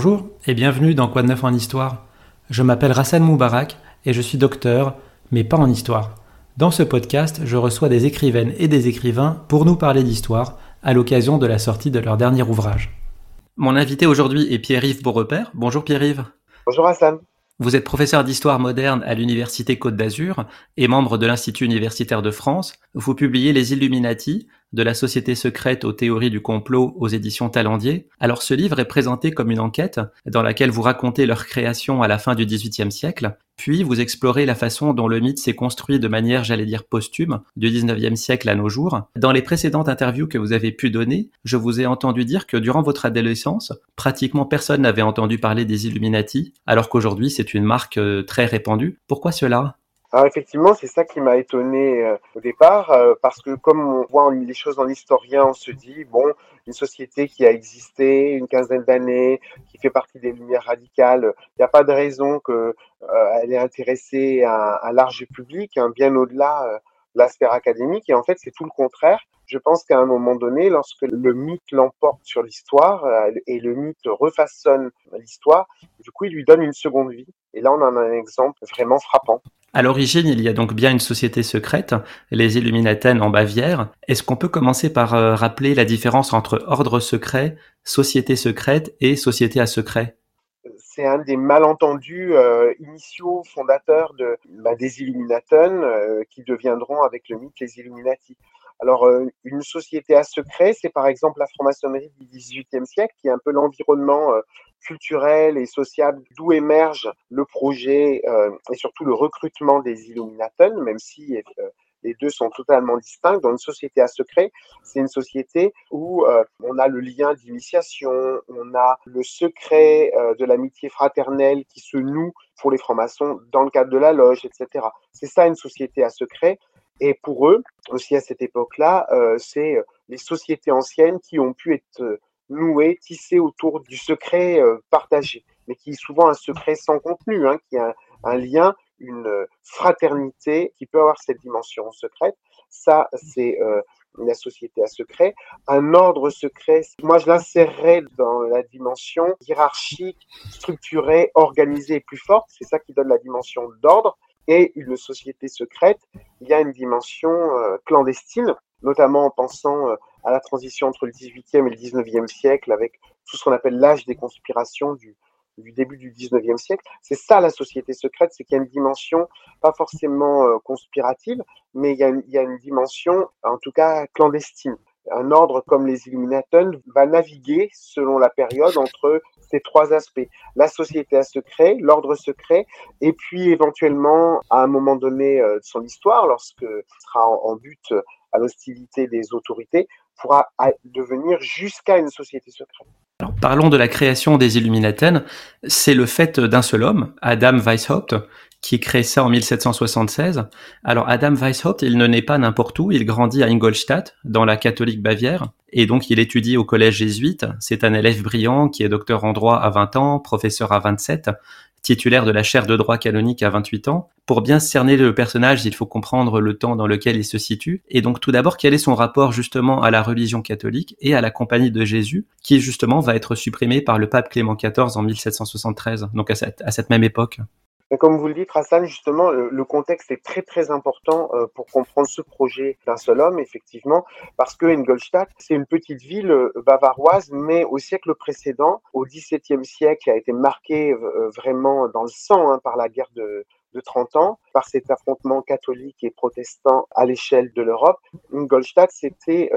Bonjour et bienvenue dans Quoi de neuf en histoire. Je m'appelle Rassan Moubarak et je suis docteur, mais pas en histoire. Dans ce podcast, je reçois des écrivaines et des écrivains pour nous parler d'histoire à l'occasion de la sortie de leur dernier ouvrage. Mon invité aujourd'hui est Pierre-Yves Beaurepaire. Bonjour Pierre-Yves. Bonjour Hassan. Vous êtes professeur d'histoire moderne à l'Université Côte d'Azur et membre de l'Institut universitaire de France. Vous publiez Les Illuminati, de la société secrète aux théories du complot aux éditions Talendier. Alors ce livre est présenté comme une enquête dans laquelle vous racontez leur création à la fin du XVIIIe siècle, puis vous explorez la façon dont le mythe s'est construit de manière, j'allais dire, posthume, du XIXe siècle à nos jours. Dans les précédentes interviews que vous avez pu donner, je vous ai entendu dire que durant votre adolescence, pratiquement personne n'avait entendu parler des Illuminati, alors qu'aujourd'hui c'est une marque euh, très répandue. Pourquoi cela? Alors effectivement, c'est ça qui m'a étonné euh, au départ, euh, parce que comme on voit les choses en historien, on se dit, bon, une société qui a existé une quinzaine d'années, qui fait partie des Lumières radicales, il n'y a pas de raison qu'elle euh, ait intéressé un, un, large public, hein, bien au-delà de la sphère académique. Et en fait, c'est tout le contraire. Je pense qu'à un moment donné, lorsque le mythe l'emporte sur l'histoire et le mythe refaçonne l'histoire, du coup, il lui donne une seconde vie. Et là, on en a un exemple vraiment frappant. À l'origine, il y a donc bien une société secrète, les Illuminaten en Bavière. Est-ce qu'on peut commencer par euh, rappeler la différence entre ordre secret, société secrète et société à secret? C'est un des malentendus euh, initiaux fondateurs bah, des Illuminaten euh, qui deviendront avec le mythe les Illuminati. Alors, une société à secret, c'est par exemple la franc-maçonnerie du XVIIIe siècle, qui est un peu l'environnement euh, culturel et social d'où émerge le projet euh, et surtout le recrutement des Illuminaten, même si les deux sont totalement distincts. Dans une société à secret, c'est une société où on a le lien d'initiation, on a le secret de l'amitié fraternelle qui se noue pour les francs-maçons dans le cadre de la loge, etc. C'est ça une société à secret. Et pour eux, aussi à cette époque-là, euh, c'est euh, les sociétés anciennes qui ont pu être euh, nouées, tissées autour du secret partagé, mais qui est souvent un secret sans contenu, hein, qui a un, lien, une fraternité qui peut avoir cette dimension secrète. Ça, c'est la société à secret. Un ordre secret, moi je l'insérerais dans la dimension hiérarchique, structurée, organisée et plus forte. C'est ça qui donne la dimension d'ordre et une société secrète, il y a une dimension euh, clandestine, notamment en pensant euh, à la transition entre le 18e et le 19e siècle, avec tout ce qu'on appelle l'âge des conspirations du, début du 19e siècle. C'est ça la société secrète, c'est qu'il y a une dimension pas forcément euh, conspirative, mais il y, a une, dimension, en tout cas, clandestine. Un ordre comme les Illuminaten va naviguer selon la période entre ces trois aspects. La société à secret, l'ordre secret, et puis éventuellement, à un moment donné euh, de son histoire, lorsque sera en, but à l'hostilité des autorités, pourra devenir jusqu'à une société secrète. Parlons de la création des Illuminaten. C'est le fait d'un seul homme, Adam Weishaupt, qui crée ça en 1776. Alors Adam Weishaupt, il ne naît pas n'importe où, il grandit à Ingolstadt, dans la catholique Bavière, et donc il étudie au collège jésuite. C'est un élève brillant qui est docteur en droit à 20 ans, professeur à 27, titulaire de la chaire de droit canonique à 28 ans. Pour bien cerner le personnage, il faut comprendre le temps dans lequel il se situe. Et donc tout d'abord, quel est son rapport justement à la religion catholique et à la compagnie de Jésus, qui justement va être supprimée par le pape Clément XIV en 1773, donc à cette, à cette même époque? Comme vous le dites, Hassan, justement, le, contexte est très très important euh, pour comprendre ce projet d'un seul homme, effectivement, parce que Ingolstadt, c'est une petite ville euh, bavaroise, mais au siècle précédent, au XVIIe siècle, a été marqué euh, vraiment dans le sang hein, par la guerre de, de 30 ans, par cet affrontement catholique et protestant à l'échelle de l'Europe. Ingolstadt, c'était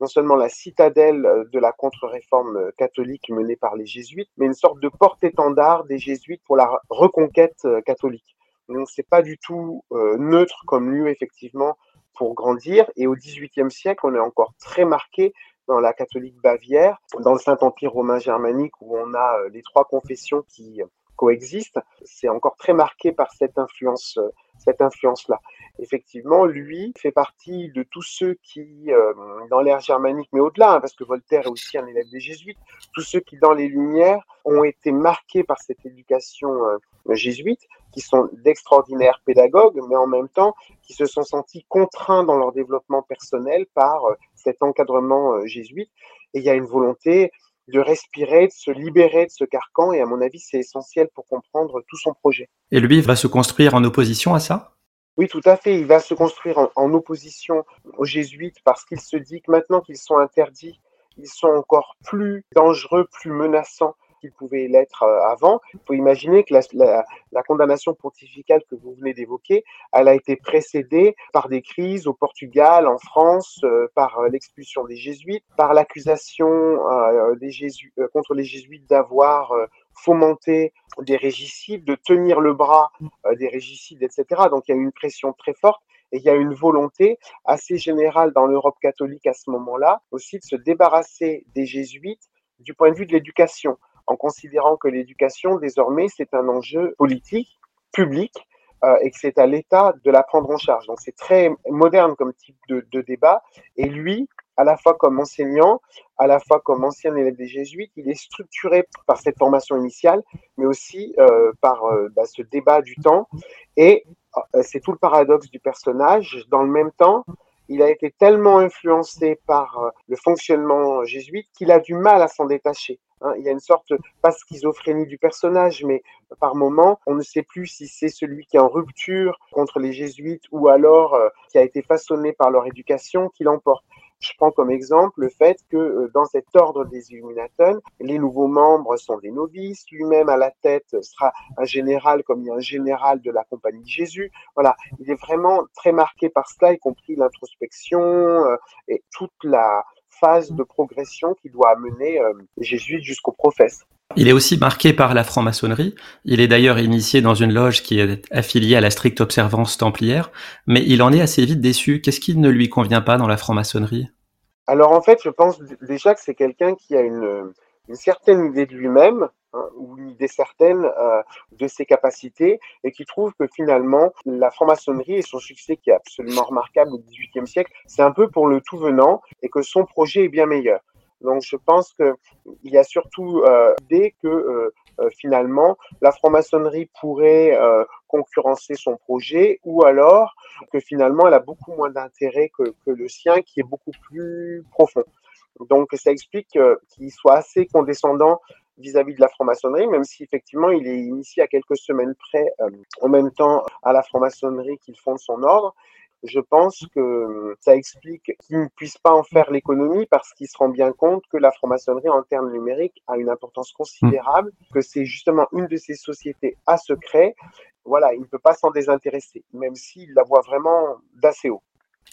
non seulement la citadelle euh, de la contre-réforme euh, catholique menée par les jésuites, mais une sorte de porte-étendard des jésuites pour la reconquête euh, catholique. Donc c'est pas du tout neutre comme lieu effectivement pour grandir. Et au XVIIIe siècle, on est encore très marqué dans la catholique bavière, dans le Saint-Empire romain germanique où on a les trois confessions qui coexistent. C'est encore très marqué par cette influence, cette influence-là effectivement, lui fait partie de tous ceux qui, euh, dans l'ère germanique, mais au-delà, hein, parce que Voltaire est aussi un élève des jésuites, tous ceux qui, dans les Lumières, ont été marqués par cette éducation euh, jésuite, qui sont d'extraordinaires pédagogues, mais en même temps qui se sont sentis contraints dans leur développement personnel par euh, cet encadrement jésuite. Et il y a une volonté de respirer, de se libérer de ce carcan. Et à mon avis, c'est essentiel pour comprendre tout son projet. Et lui, va se construire en opposition à ça? Oui, tout à fait. Il va se construire en, opposition aux jésuites parce qu'il se dit que maintenant qu'ils sont interdits, ils sont encore plus dangereux, plus menaçants qu'il pouvait l'être euh, avant. Il faut imaginer que la, condamnation pontificale que vous venez d'évoquer, elle a été précédée par des crises au Portugal, en France, euh, par euh, l'expulsion des jésuites, par l'accusation contre les jésuites d'avoir fomenté des régicides, de tenir le bras des régicides, etc. Donc il y a une pression très forte. Et il y a une volonté assez générale dans l'Europe catholique à ce moment-là aussi de se débarrasser des jésuites du point de vue de l'éducation en considérant que l'éducation, désormais, c'est un enjeu politique, public, euh, et que c'est à l'État de la prendre en charge. Donc c'est très moderne comme type de, de, débat. Et lui, à la fois comme enseignant, à la fois comme ancien élève des jésuites, il est structuré par cette formation initiale, mais aussi euh, par euh, bah, ce débat du temps. Et euh, c'est tout le paradoxe du personnage. Dans le même temps, il a été tellement influencé par le fonctionnement jésuite qu'il a du mal à s'en détacher. Hein. il y a une sorte, pas schizophrénie du personnage, mais par moment, on ne sait plus si c'est celui qui est en rupture contre les jésuites ou alors qui a été façonné par leur éducation qui l'emporte. Je prends comme exemple le fait que euh, dans cet ordre des Illuminatons, les nouveaux membres sont des novices, lui-même à la tête sera un général comme il y a un général de la compagnie de Jésus. Voilà, il est vraiment très marqué par cela, y compris l'introspection euh, et toute la phase de progression qui doit amener euh, Jésus jusqu'au prophète. Il est aussi marqué par la franc-maçonnerie. Il est d'ailleurs initié dans une loge qui est affiliée à la stricte observance templière, mais il en est assez vite déçu. Qu'est-ce qui ne lui convient pas dans la franc-maçonnerie? Alors en fait, je pense déjà que c'est quelqu'un qui a une, certaine idée de lui-même, hein, ou une idée certaine euh, de ses capacités, et qui trouve que finalement, la franc-maçonnerie et son succès qui est absolument remarquable au XVIIIe siècle, c'est un peu pour le tout venant, et que son projet est bien meilleur. Donc je pense qu'il y a surtout euh, l'idée que euh, euh, finalement la franc-maçonnerie pourrait concurrencer son projet ou alors que finalement elle a beaucoup moins d'intérêt que, le sien qui est beaucoup plus profond. Donc ça explique qu'il soit assez condescendant vis-à-vis -vis de la franc-maçonnerie, même si effectivement il est initié à quelques semaines près en même temps à la franc-maçonnerie qu'il fonde son ordre je pense que ça explique qu'il ne puisse pas en faire l'économie parce qu'il se rend bien compte que la franc-maçonnerie en termes numériques a une importance considérable, que c'est justement une de ces sociétés à secret. Voilà, il ne peut pas s'en désintéresser, même s'il la voit vraiment d'assez haut.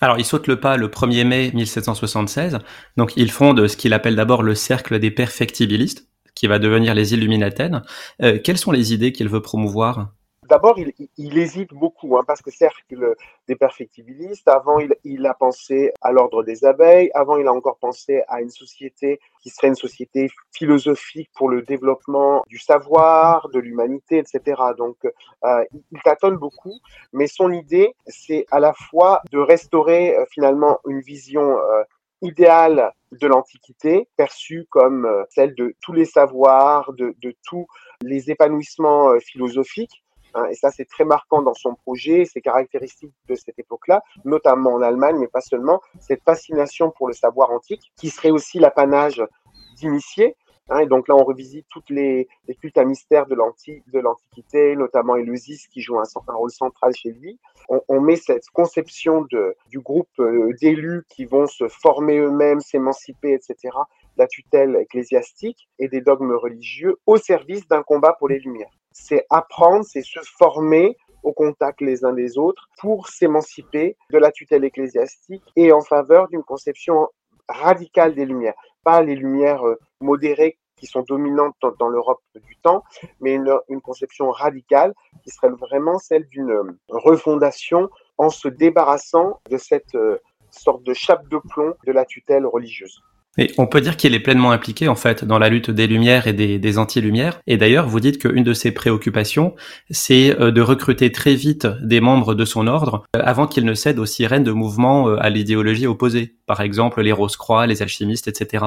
Alors, il saute le pas le 1er mai 1776. Donc, il fonde ce qu'il appelle d'abord le cercle des perfectibilistes, qui va devenir les Illuminatennes. Euh, quelles sont les idées qu'il veut promouvoir? D'abord, il, il, hésite beaucoup, hein, parce que cercle des perfectibilistes, avant, il, il a pensé à l'ordre des abeilles, avant, il a encore pensé à une société qui serait une société philosophique pour le développement du savoir, de l'humanité, etc. Donc, euh, il tâtonne beaucoup, mais son idée, c'est à la fois de restaurer euh, finalement une vision euh, idéale de l'Antiquité, perçue comme euh, celle de tous les savoirs, de, de tous les épanouissements euh, philosophiques, Hein, et ça, c'est très marquant dans son projet, c'est caractéristique de cette époque-là, notamment en Allemagne, mais pas seulement, cette fascination pour le savoir antique, qui serait aussi l'apanage d'initiés. Hein, et donc là, on revisite toutes les, cultes à mystère de l'Antiquité, notamment Éleusis qui joue un, rôle central chez lui. On, met cette conception du groupe euh, d'élus qui vont se former eux-mêmes, s'émanciper, etc., la tutelle ecclésiastique et des dogmes religieux au service d'un combat pour les Lumières c'est apprendre, c'est se former au contact les uns des autres pour s'émanciper de la tutelle ecclésiastique et en faveur d'une conception radicale des lumières. Pas les lumières euh, modérées qui sont dominantes dans, l'Europe du temps, mais une, conception radicale qui serait vraiment celle d'une euh, refondation en se débarrassant de cette euh, sorte de chape de plomb de la tutelle religieuse. Et on peut dire qu'il est pleinement impliqué en fait dans la lutte des lumières et des, des anti-lumières. Et d'ailleurs, vous dites qu'une de ses préoccupations, c'est euh, de recruter très vite des membres de son ordre euh, avant qu'il ne cède aux sirènes de mouvements euh, à l'idéologie opposée. Par exemple, les Rose-Croix, les alchimistes, etc.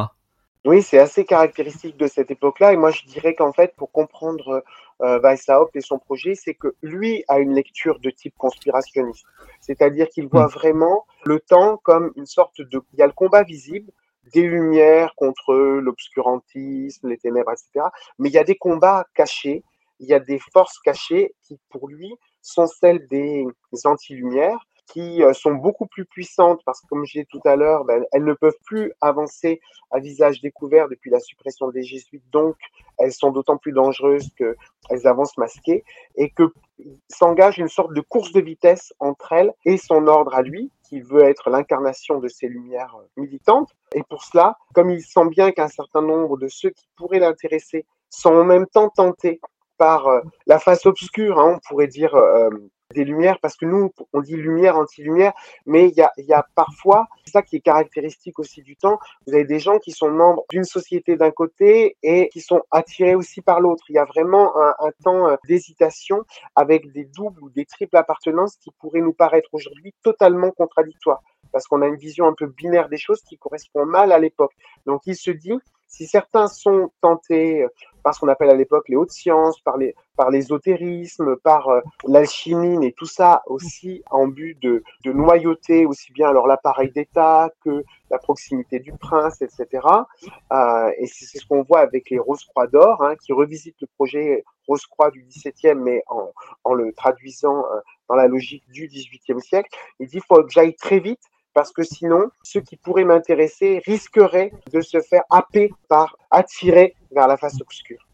Oui, c'est assez caractéristique de cette époque-là. Et moi, je dirais qu'en fait, pour comprendre euh, Weishaupt et son projet, c'est que lui a une lecture de type conspirationniste. C'est-à-dire qu'il voit hmm. vraiment le temps comme une sorte de... Il y a le combat visible, des lumières contre l'obscurantisme, les ténèbres, etc. Mais il y a des combats cachés, il y a des forces cachées qui, pour lui, sont celles des anti-lumières qui euh, sont beaucoup plus puissantes parce que, comme je disais tout à l'heure, ben, elles ne peuvent plus avancer à visage découvert depuis la suppression des jésuites. Donc, elles sont d'autant plus dangereuses qu'elles avancent masquées et que s'engage une sorte de course de vitesse entre elles et son ordre à lui, qui veut être l'incarnation de ces lumières euh, militantes. Et pour cela, comme il sent bien qu'un certain nombre de ceux qui pourraient l'intéresser sont en même temps tentés par euh, la face obscure, hein, on pourrait dire des lumières, parce que nous, on dit lumière, anti-lumière, mais il y a, y a, parfois, c'est ça qui est caractéristique aussi du temps, vous avez des gens qui sont membres d'une société d'un côté et qui sont attirés aussi par l'autre. Il y a vraiment un, un temps euh, d'hésitation avec des doubles ou des triples appartenances qui pourraient nous paraître aujourd'hui totalement contradictoires, parce qu'on a une vision un peu binaire des choses qui correspond mal à l'époque. Donc il se dit, si certains sont tentés euh, par ce qu'on appelle à l'époque les hautes sciences, par les par l'ésotérisme, par euh, l'alchimie, et tout ça aussi en but de, de noyauter aussi bien alors l'appareil d'État que la proximité du prince, etc. Euh, et c'est ce qu'on voit avec les Rose-Croix d'or, hein, qui revisitent le projet Rose-Croix du XVIIe, mais en, en le traduisant euh, dans la logique du XVIIIe siècle. Il dit faut que j'aille très vite parce que sinon, ceux qui pourraient m'intéresser risqueraient de se faire happer par attirer vers la face obscure.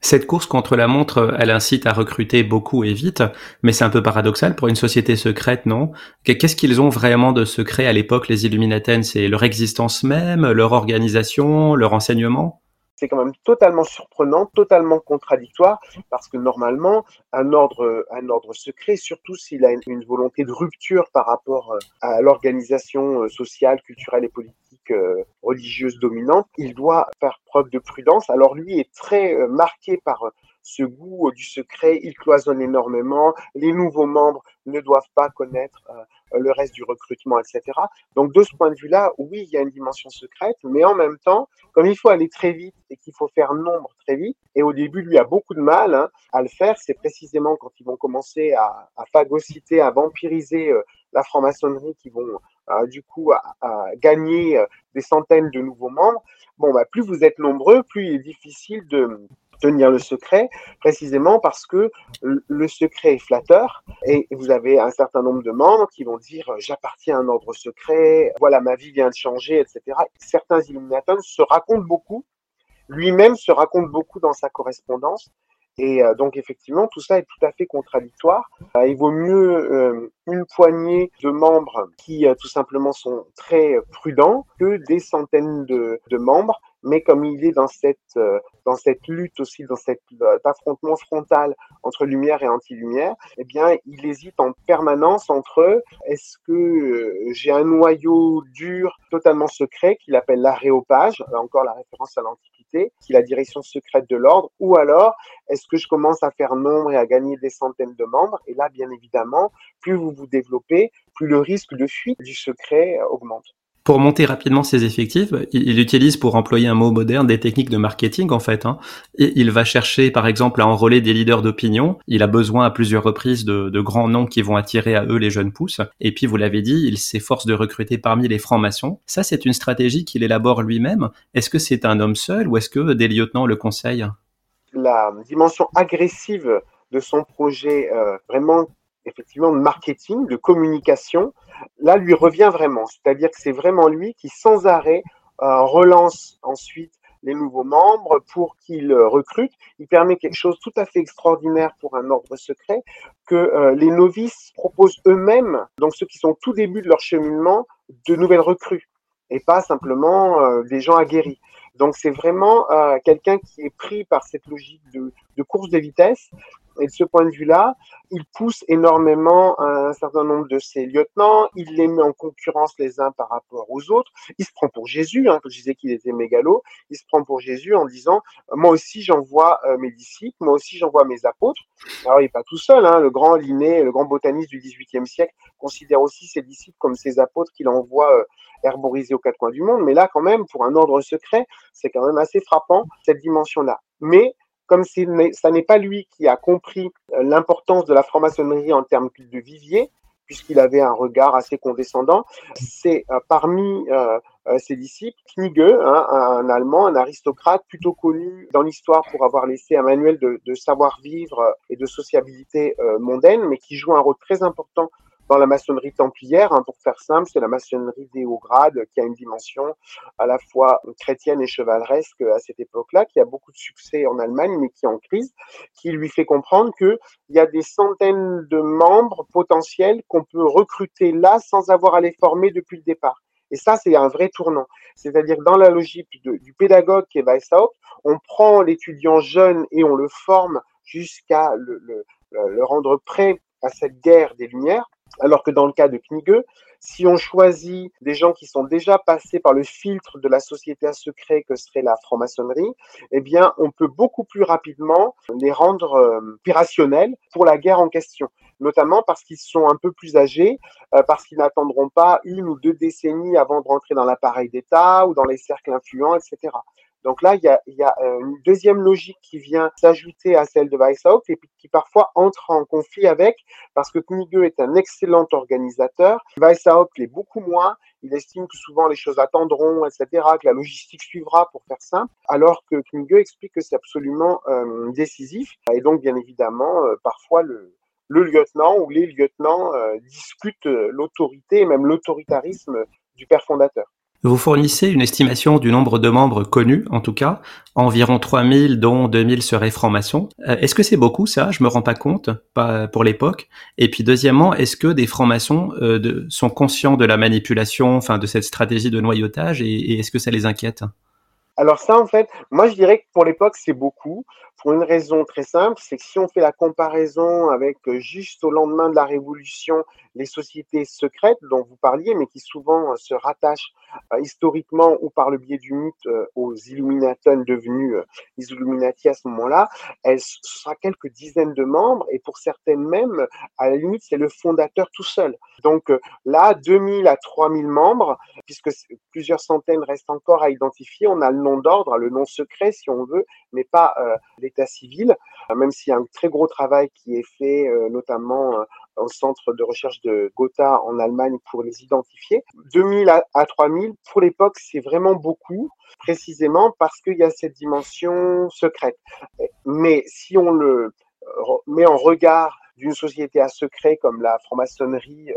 Cette course contre la montre, elle incite à recruter beaucoup et vite, mais c'est un peu paradoxal pour une société secrète, non? Qu'est-ce qu'ils ont vraiment de secret à l'époque, les Illuminaten C'est leur existence même, leur organisation, leur enseignement? C'est quand même totalement surprenant, totalement contradictoire, parce que normalement, un ordre, un ordre secret, surtout s'il a une, volonté de rupture par rapport euh, à l'organisation euh, sociale, culturelle et politique euh, religieuse dominante, il doit faire preuve de prudence. Alors lui est très marqué par ce goût du secret, il cloisonne énormément, les nouveaux membres ne doivent pas connaître euh, le reste du recrutement, etc. Donc de ce point de vue-là, oui, il y a une dimension secrète, mais en même temps, comme il faut aller très vite et qu'il faut faire nombre très vite, et au début, lui a beaucoup de mal hein, à le faire, c'est précisément quand ils vont commencer à, à phagocyter, à vampiriser euh, la franc-maçonnerie, qui vont euh, du coup gagner des centaines de nouveaux membres. Bon, bah, plus vous êtes nombreux, plus il est difficile de tenir le secret, précisément parce que le secret est flatteur et vous avez un certain nombre de membres qui vont dire j'appartiens à un ordre secret, voilà ma vie vient de changer, etc. Certains Illuminatons se racontent beaucoup, lui-même se raconte beaucoup dans sa correspondance. Et euh, donc effectivement, tout ça est tout à fait contradictoire. Euh, il vaut mieux euh, une poignée de membres qui tout simplement sont très prudents que des centaines de, de membres mais comme il est dans cette, euh, lutte aussi, dans cet euh, affrontement frontal entre lumière et anti-lumière, eh bien, il hésite en permanence entre est-ce que euh, j'ai un noyau dur, totalement secret, qu'il appelle l'aréopage, encore la référence à l'Antiquité, qui est la direction secrète de l'ordre, ou alors est-ce que je commence à faire nombre et à gagner des centaines de membres Et là, bien évidemment, plus vous vous développez, plus le risque de fuite du secret augmente. Pour monter rapidement ses effectifs, il, utilise, pour employer un mot moderne, des techniques de marketing en fait. Hein. Et il va chercher, par exemple, à enrôler des leaders d'opinion. Il a besoin à plusieurs reprises de, de, grands noms qui vont attirer à eux les jeunes pousses. Et puis, vous l'avez dit, il s'efforce de recruter parmi les francs-maçons. Ça, c'est une stratégie qu'il élabore lui-même. Est-ce que c'est un homme seul ou est-ce que des lieutenants le conseillent? La dimension agressive de son projet, euh, vraiment effectivement de marketing, de communication, là lui revient vraiment. C'est-à-dire que c'est vraiment lui qui sans arrêt euh, relance ensuite les nouveaux membres pour qu'ils euh, recrutent. Il permet quelque chose tout à fait extraordinaire pour un ordre secret que euh, les novices proposent eux-mêmes, donc ceux qui sont au tout début de leur cheminement, de nouvelles recrues et pas simplement des gens aguerris. Donc c'est vraiment quelqu'un qui est pris par cette logique de, de course de vitesse et de ce point de vue-là, il pousse énormément un certain nombre de ses lieutenants, il les met en concurrence les uns par rapport aux autres. Il se prend pour Jésus, hein, je disais qu'il était mégalo, il se prend pour Jésus en disant Moi aussi j'envoie euh, mes disciples, moi aussi j'envoie mes apôtres. Alors il n'est pas tout seul, hein, le grand Linné, le grand botaniste du XVIIIe siècle, considère aussi ses disciples comme ses apôtres qu'il envoie euh, herboriser aux quatre coins du monde. Mais là, quand même, pour un ordre secret, c'est quand même assez frappant, cette dimension-là. Mais comme ça n'est pas lui qui a compris euh, l'importance de la franc-maçonnerie en termes de vivier, puisqu'il avait un regard assez condescendant, c'est euh, parmi euh, ses disciples. Knigge, hein, un, Allemand, un aristocrate plutôt connu dans l'histoire pour avoir laissé un manuel de savoir-vivre et de sociabilité mondaine, mais qui joue un rôle très important dans la maçonnerie templière, hein, pour faire simple, c'est la maçonnerie des hauts grades qui a une dimension à la fois chrétienne et chevaleresque à cette époque-là, qui a beaucoup de succès en Allemagne, mais qui est en crise, qui lui fait comprendre qu'il y a des centaines de membres potentiels qu'on peut recruter là sans avoir à les former depuis le départ. Et ça, c'est un vrai tournant. C'est-à-dire dans la logique du pédagogue qui est Weishaupt, on prend l'étudiant jeune et on le forme jusqu'à le, le, le rendre prêt à cette guerre des Lumières. Alors que dans le cas de Knigge, si on choisit des gens qui sont déjà passés par le filtre de la société à secret que serait la franc-maçonnerie, eh bien, on peut beaucoup plus rapidement les rendre euh, opérationnels pour la guerre en question. Notamment parce qu'ils sont un peu plus âgés, euh, parce qu'ils n'attendront pas une ou deux décennies avant de rentrer dans l'appareil d'État ou dans les cercles influents, etc. Donc là, il y a, euh, une deuxième logique qui vient s'ajouter à celle de Weishaupt et qui parfois entre en conflit avec, parce que Knigge est un excellent organisateur. Weishaupt l'est beaucoup moins. Il estime que souvent les choses attendront, etc., que la logistique suivra pour faire simple, alors que Knigge explique que c'est absolument euh, décisif. Et donc, bien évidemment, euh, parfois le, lieutenant ou les lieutenants discutent l'autorité et même l'autoritarisme du père fondateur. Vous fournissez une estimation du nombre de membres connus, en tout cas, environ 3000, dont 2000 seraient francs-maçons. Euh, est-ce que c'est beaucoup ça? Je me rends pas compte, pas pour l'époque. Et puis deuxièmement, est-ce que des francs-maçons euh, sont conscients de la manipulation, enfin de cette stratégie de noyautage, et est-ce que ça les inquiète? Alors ça, en fait, moi je dirais que pour l'époque, c'est beaucoup, pour une raison très simple, c'est que si on fait la comparaison avec euh, juste au lendemain de la Révolution, les sociétés secrètes dont vous parliez, mais qui souvent euh, se rattachent euh, historiquement ou par le biais du mythe aux Illuminatons devenus les Illuminati à ce moment-là, ce sera quelques dizaines de membres et pour certaines même, à la limite, c'est le fondateur tout seul. Donc là, 2000 à 3000 membres, puisque plusieurs centaines restent encore à identifier, on a le nom d'ordre, le nom secret si on veut, mais pas euh, l'état civil, même s'il y a un très gros travail qui est fait, euh, notamment euh, au centre de recherche de Gotha en Allemagne pour les identifier. 2000 à 3000, pour l'époque, c'est vraiment beaucoup, précisément parce qu'il y a cette dimension secrète. Mais si on le met en regard d'une société à secret comme la franc-maçonnerie,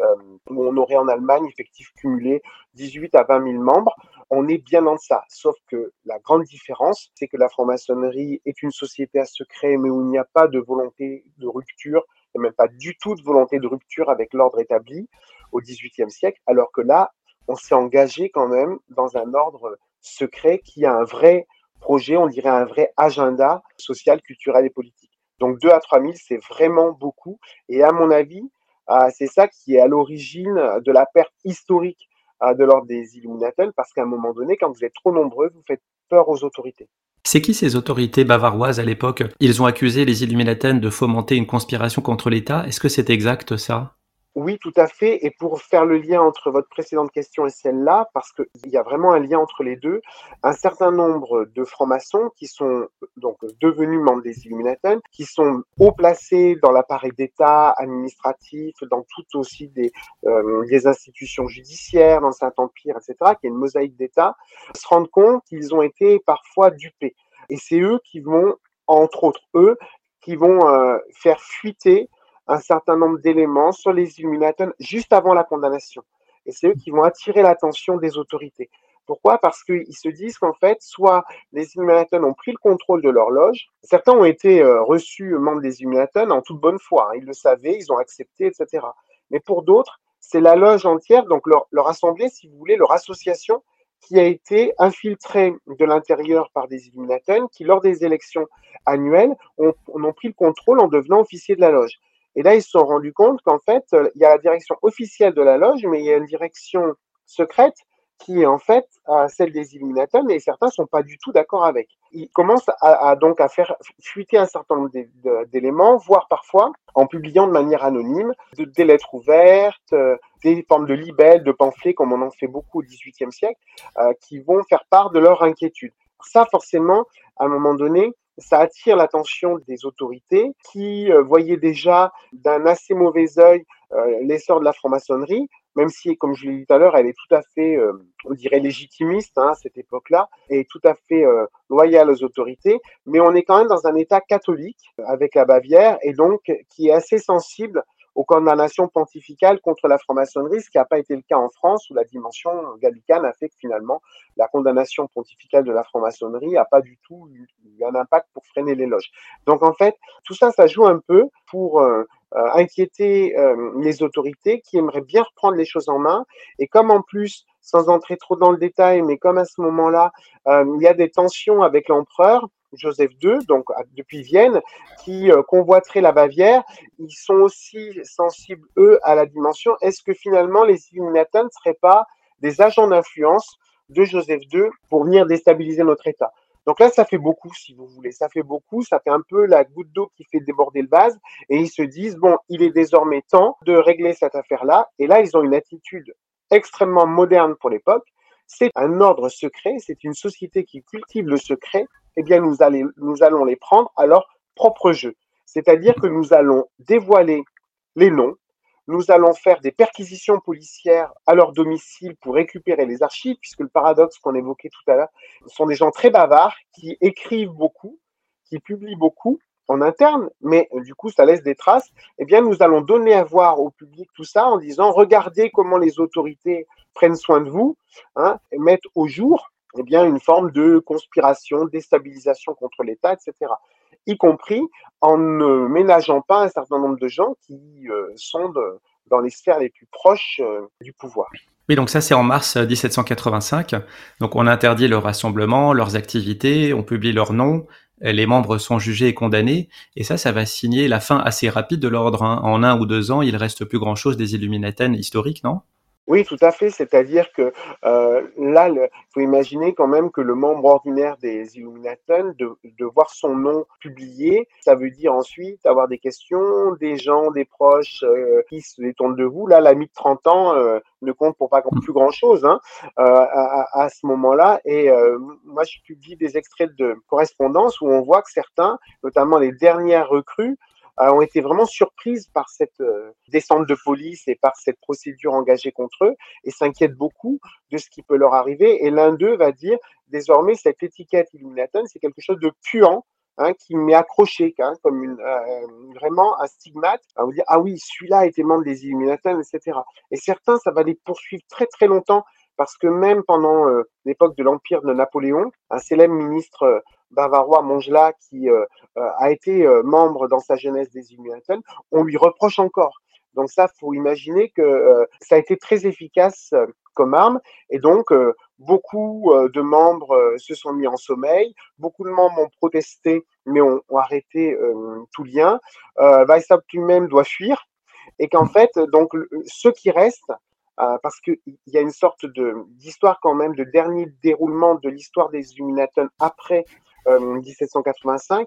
où on aurait en Allemagne effectif cumulé 18 à 20 000 membres, on est bien dans ça. Sauf que la grande différence, c'est que la franc-maçonnerie est une société à secret, mais où il n'y a pas de volonté de rupture, et même pas du tout de volonté de rupture avec l'ordre établi au XVIIIe siècle, alors que là, on s'est engagé quand même dans un ordre secret qui a un vrai projet, on dirait un vrai agenda social, culturel et politique. Donc 2 à 3 000, c'est vraiment beaucoup. Et à mon avis, euh, c'est ça qui est à l'origine de la perte historique de l'ordre des Illuminatels, parce qu'à un moment donné, quand vous êtes trop nombreux, vous faites peur aux autorités. C'est qui ces autorités bavaroises à l'époque? Ils ont accusé les Illuminatens de fomenter une conspiration contre l'État? Est-ce que c'est exact ça? Oui, tout à fait. Et pour faire le lien entre votre précédente question et celle-là, parce qu'il y a vraiment un lien entre les deux, un certain nombre de francs-maçons qui sont donc devenus membres des Illuminati, qui sont haut placés dans l'appareil d'État administratif, dans toutes aussi des, euh, institutions judiciaires, dans Saint-Empire, etc., qui est une mosaïque d'État, se rendent compte qu'ils ont été parfois dupés. Et c'est eux qui vont, entre autres eux, qui vont euh, faire fuiter un certain nombre d'éléments sur les Illuminati juste avant la condamnation. Et c'est eux qui vont attirer l'attention des autorités. Pourquoi? Parce qu'ils se disent qu'en fait, soit les Illuminati ont pris le contrôle de leur loge, certains ont été euh, reçus membres des Illuminati en toute bonne foi, hein. ils le savaient, ils ont accepté, etc. Mais pour d'autres, c'est la loge entière, donc leur, assemblée, si vous voulez, leur association, qui a été infiltrée de l'intérieur par des Illuminati qui, lors des élections annuelles, ont, ont pris le contrôle en devenant officiers de la loge. Et là, ils se sont rendus compte qu'en fait, euh, il y a la direction officielle de la loge, mais il y a une direction secrète qui est en fait celle des Illuminati, et certains ne sont pas du tout d'accord avec. Ils commencent à, donc à faire fuiter un certain nombre d'éléments, voire parfois en publiant de manière anonyme des lettres ouvertes, euh, des formes de libelles, de pamphlets, comme on en fait beaucoup au XVIIIe siècle, euh, qui vont faire part de leur inquiétude. Ça, forcément, à un moment donné, ça attire l'attention des autorités qui euh, voyaient déjà d'un assez mauvais œil euh, l'essor de la franc-maçonnerie, même si, comme je l'ai dit tout à l'heure, elle est tout à fait, euh, on dirait, légitimiste hein, à cette époque-là, et tout à fait loyale aux autorités, mais on est quand même dans un État catholique avec la Bavière, et donc qui est assez sensible aux condamnations pontificales contre la franc-maçonnerie, ce qui n'a pas été le cas en France, où la dimension gallicane a fait que finalement, la condamnation pontificale de la franc-maçonnerie n'a pas du tout eu un impact pour freiner l'éloge. Donc en fait, tout ça, ça joue un peu pour euh, euh, inquiéter euh, les autorités qui aimeraient bien reprendre les choses en main. Et comme en plus, sans entrer trop dans le détail, mais comme à ce moment-là, il y a des tensions avec l'empereur, Joseph II, donc depuis Vienne, qui euh, convoiterait la Bavière, ils sont aussi sensibles, eux, à la dimension. Est-ce que finalement les Illuminati ne seraient pas des agents d'influence de Joseph II pour venir déstabiliser notre État? Donc là, ça fait beaucoup, si vous voulez. Ça fait beaucoup. Ça fait un peu la goutte d'eau qui fait déborder le vase. Et ils se disent, bon, il est désormais temps de régler cette affaire-là. Et là, ils ont une attitude extrêmement moderne pour l'époque. C'est un ordre secret. C'est une société qui cultive le secret eh bien, nous, allons les prendre à leur propre jeu. C'est-à-dire que nous allons dévoiler les noms, nous allons faire des perquisitions policières à leur domicile pour récupérer les archives, puisque le paradoxe qu'on évoquait tout à l'heure, ce sont des gens très bavards qui écrivent beaucoup, qui publient beaucoup en interne, mais du coup, ça laisse des traces. Eh bien, nous allons donner à voir au public tout ça en disant regardez comment les autorités prennent soin de vous hein, et mettent au jour eh bien, une forme de conspiration, déstabilisation contre l'État, etc. Y compris en ne ménageant pas un certain nombre de gens qui euh, sont dans les sphères les plus proches euh, du pouvoir. Oui, donc ça c'est en mars 1785. Donc on interdit leur rassemblement, leurs activités, on publie leurs noms, les membres sont jugés et condamnés, et ça, ça va signer la fin assez rapide de l'ordre. Hein. En un ou deux ans, il reste plus grand-chose des Illuminaten historiques, non? Oui, tout à fait. C'est-à-dire que euh, là, il faut imaginer quand même que le membre ordinaire des Illuminaten, de, de, voir son nom publié, ça veut dire ensuite avoir des questions, des gens, des proches euh, qui se détournent de vous. Là, l'ami de 30 ans euh, ne compte pour pas plus grand-chose hein, euh, à, à, ce moment-là. Et euh, moi, je publie des extraits de correspondance où on voit que certains, notamment les dernières recrues, ont été vraiment surprises par cette euh, descente de police et par cette procédure engagée contre eux et s'inquiètent beaucoup de ce qui peut leur arriver. Et l'un d'eux va dire désormais cette étiquette Illuminaton, c'est quelque chose de puant. Hein, qui m'est accroché hein, comme euh, vraiment un stigmate. On va dire ah oui celui-là était membre des Illuminatons, etc. Et certains ça va les poursuivre très très longtemps parce que même pendant l'époque de l'empire de Napoléon, un célèbre ministre bavarois Mongela, qui euh, euh, a été euh, membre dans sa jeunesse des Illuminaten, on lui reproche encore. Donc ça, faut imaginer que ça a été très efficace comme arme, et donc beaucoup de membres se sont mis en sommeil, beaucoup de membres ont protesté, mais ont, arrêté tout lien. Weishaupt lui-même doit fuir, et qu'en fait, donc ceux qui restent euh, parce qu'il y a une sorte d'histoire quand même de dernier déroulement de l'histoire des Illuminati après 1785. Euh,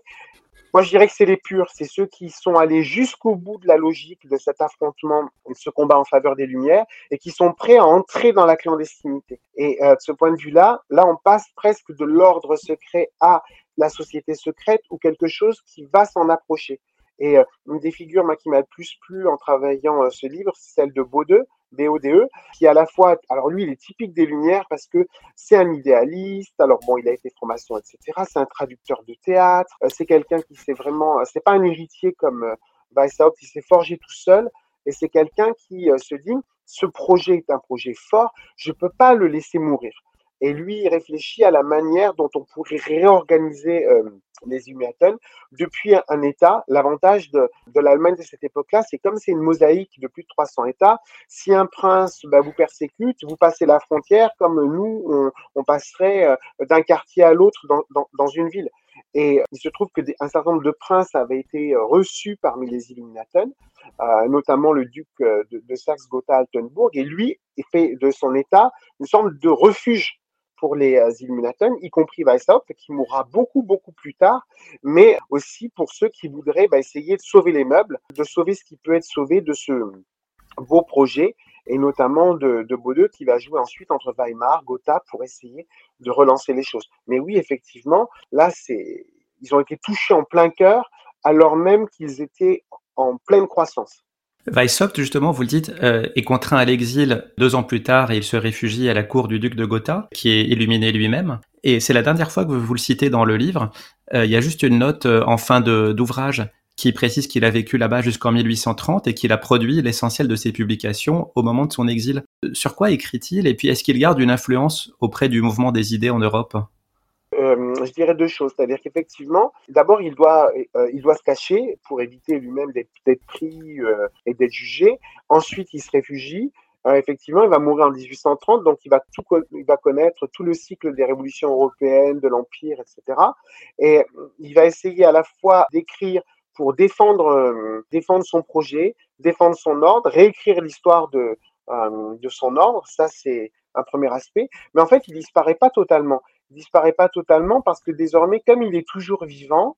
Moi, je dirais que c'est les purs, c'est ceux qui sont allés jusqu'au bout de la logique de cet affrontement, de ce combat en faveur des Lumières, et qui sont prêts à entrer dans la clandestinité. Et euh, de ce point de vue-là, là, on passe presque de l'ordre secret à la société secrète ou quelque chose qui va s'en approcher. Et une des figures moi, qui m'a le plus plu en travaillant ce livre, c'est celle de Baudeux, BODE, qui à la fois, alors lui, il est typique des Lumières parce que c'est un idéaliste, alors bon, il a été formation, etc. C'est un traducteur de théâtre, euh, c'est quelqu'un qui s'est vraiment, euh, c'est pas un héritier comme euh, Weishaupt, il s'est forgé tout seul, et c'est quelqu'un qui se dit, ce projet est un projet fort, je peux pas le laisser mourir. Et lui, il réfléchit à la manière dont on pourrait réorganiser les Illuminaten depuis un, État. L'avantage de, l'Allemagne de cette époque-là, c'est comme c'est une mosaïque de plus de 300 États, si un prince bah, vous persécute, vous passez la frontière comme nous, on, passerait euh, d'un quartier à l'autre dans, une ville. Et il se trouve que un certain nombre de princes avaient été euh, reçus parmi les Illuminaten, euh, notamment le duc de, de Saxe-Gotha-Altenbourg, et lui fait de son État une sorte de refuge pour les euh, Illuminaten, y compris Weishaupt, qui mourra beaucoup, beaucoup plus tard, mais aussi pour ceux qui voudraient bah, essayer de sauver les meubles, de sauver ce qui peut être sauvé de ce beau projet, et notamment de, de qui va jouer ensuite entre Weimar, Gotha, pour essayer de relancer les choses. Mais oui, effectivement, là, c'est, ils ont été touchés en plein cœur, alors même qu'ils étaient en pleine croissance. Weishaupt, justement, vous le dites, euh, est contraint à l'exil deux ans plus tard et il se réfugie à la cour du duc de Gotha, qui est illuminé lui-même. Et c'est la dernière fois que vous le citez dans le livre. Euh, il y a juste une note euh, en fin d'ouvrage qui précise qu'il a vécu là-bas jusqu'en 1830 et qu'il a produit l'essentiel de ses publications au moment de son exil. Sur quoi écrit-il et puis est-ce qu'il garde une influence auprès du mouvement des idées en Europe? Euh, je dirais deux choses. C'est-à-dire qu'effectivement, d'abord, il doit, euh, il doit se cacher pour éviter lui-même d'être pris euh, et d'être jugé. Ensuite, il se réfugie. effectivement, il va mourir en 1830, donc il va, tout, il va connaître tout le cycle des révolutions européennes, de l'Empire, etc. Et il va essayer à la fois d'écrire pour défendre, défendre son projet, défendre son ordre, réécrire l'histoire de, de son ordre. Ça, c'est un premier aspect. Mais en fait, il disparaît pas totalement disparaît pas totalement parce que désormais, comme il est toujours vivant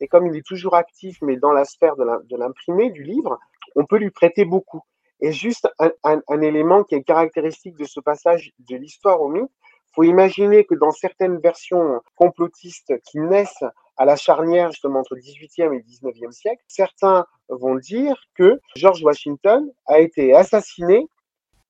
et comme il est toujours actif, mais dans la sphère de l'imprimé, du livre, on peut lui prêter beaucoup. Et juste un, élément qui est caractéristique de ce passage de l'histoire au mythe, faut imaginer que dans certaines versions complotistes qui naissent à la charnière justement entre 18e et 19e siècle, certains vont dire que George Washington a été assassiné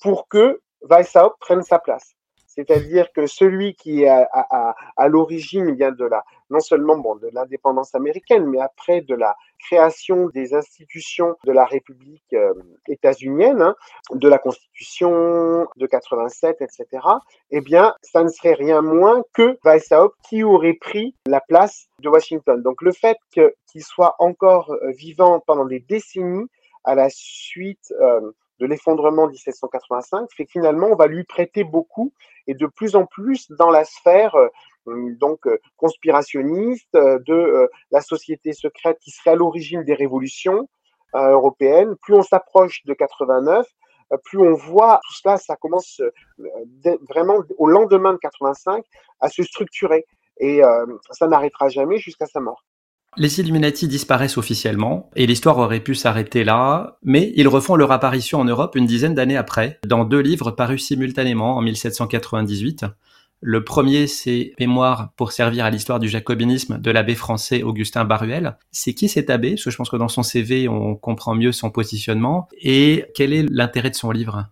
pour que Weishaupt prenne sa place. C'est-à-dire que celui qui est à, l'origine vient de la, non seulement bon, de l'indépendance américaine, mais après de la création des institutions de la République euh, états-unienne, hein, de la Constitution de 87, etc. Eh bien, ça ne serait rien moins que Weishaupt qui aurait pris la place de Washington. Donc, le fait qu'il soit encore euh, vivant pendant des décennies à la suite euh, de l'effondrement 1785 fait que finalement on va lui prêter beaucoup et de plus en plus dans la sphère euh, donc euh, conspirationniste euh, de la société secrète qui serait à l'origine des révolutions européennes. Plus on s'approche de 89, plus on voit tout cela, ça commence vraiment au lendemain de 85 à se structurer et ça n'arrêtera jamais jusqu'à sa mort. Les Illuminati disparaissent officiellement, et l'histoire aurait pu s'arrêter là, mais ils refont leur apparition en Europe une dizaine d'années après, dans deux livres parus simultanément en 1798. Le premier, c'est Mémoire pour servir à l'histoire du jacobinisme de l'abbé français Augustin Baruel. C'est qui cet abbé? Parce que je pense que dans son CV, on comprend mieux son positionnement. Et quel est l'intérêt de son livre?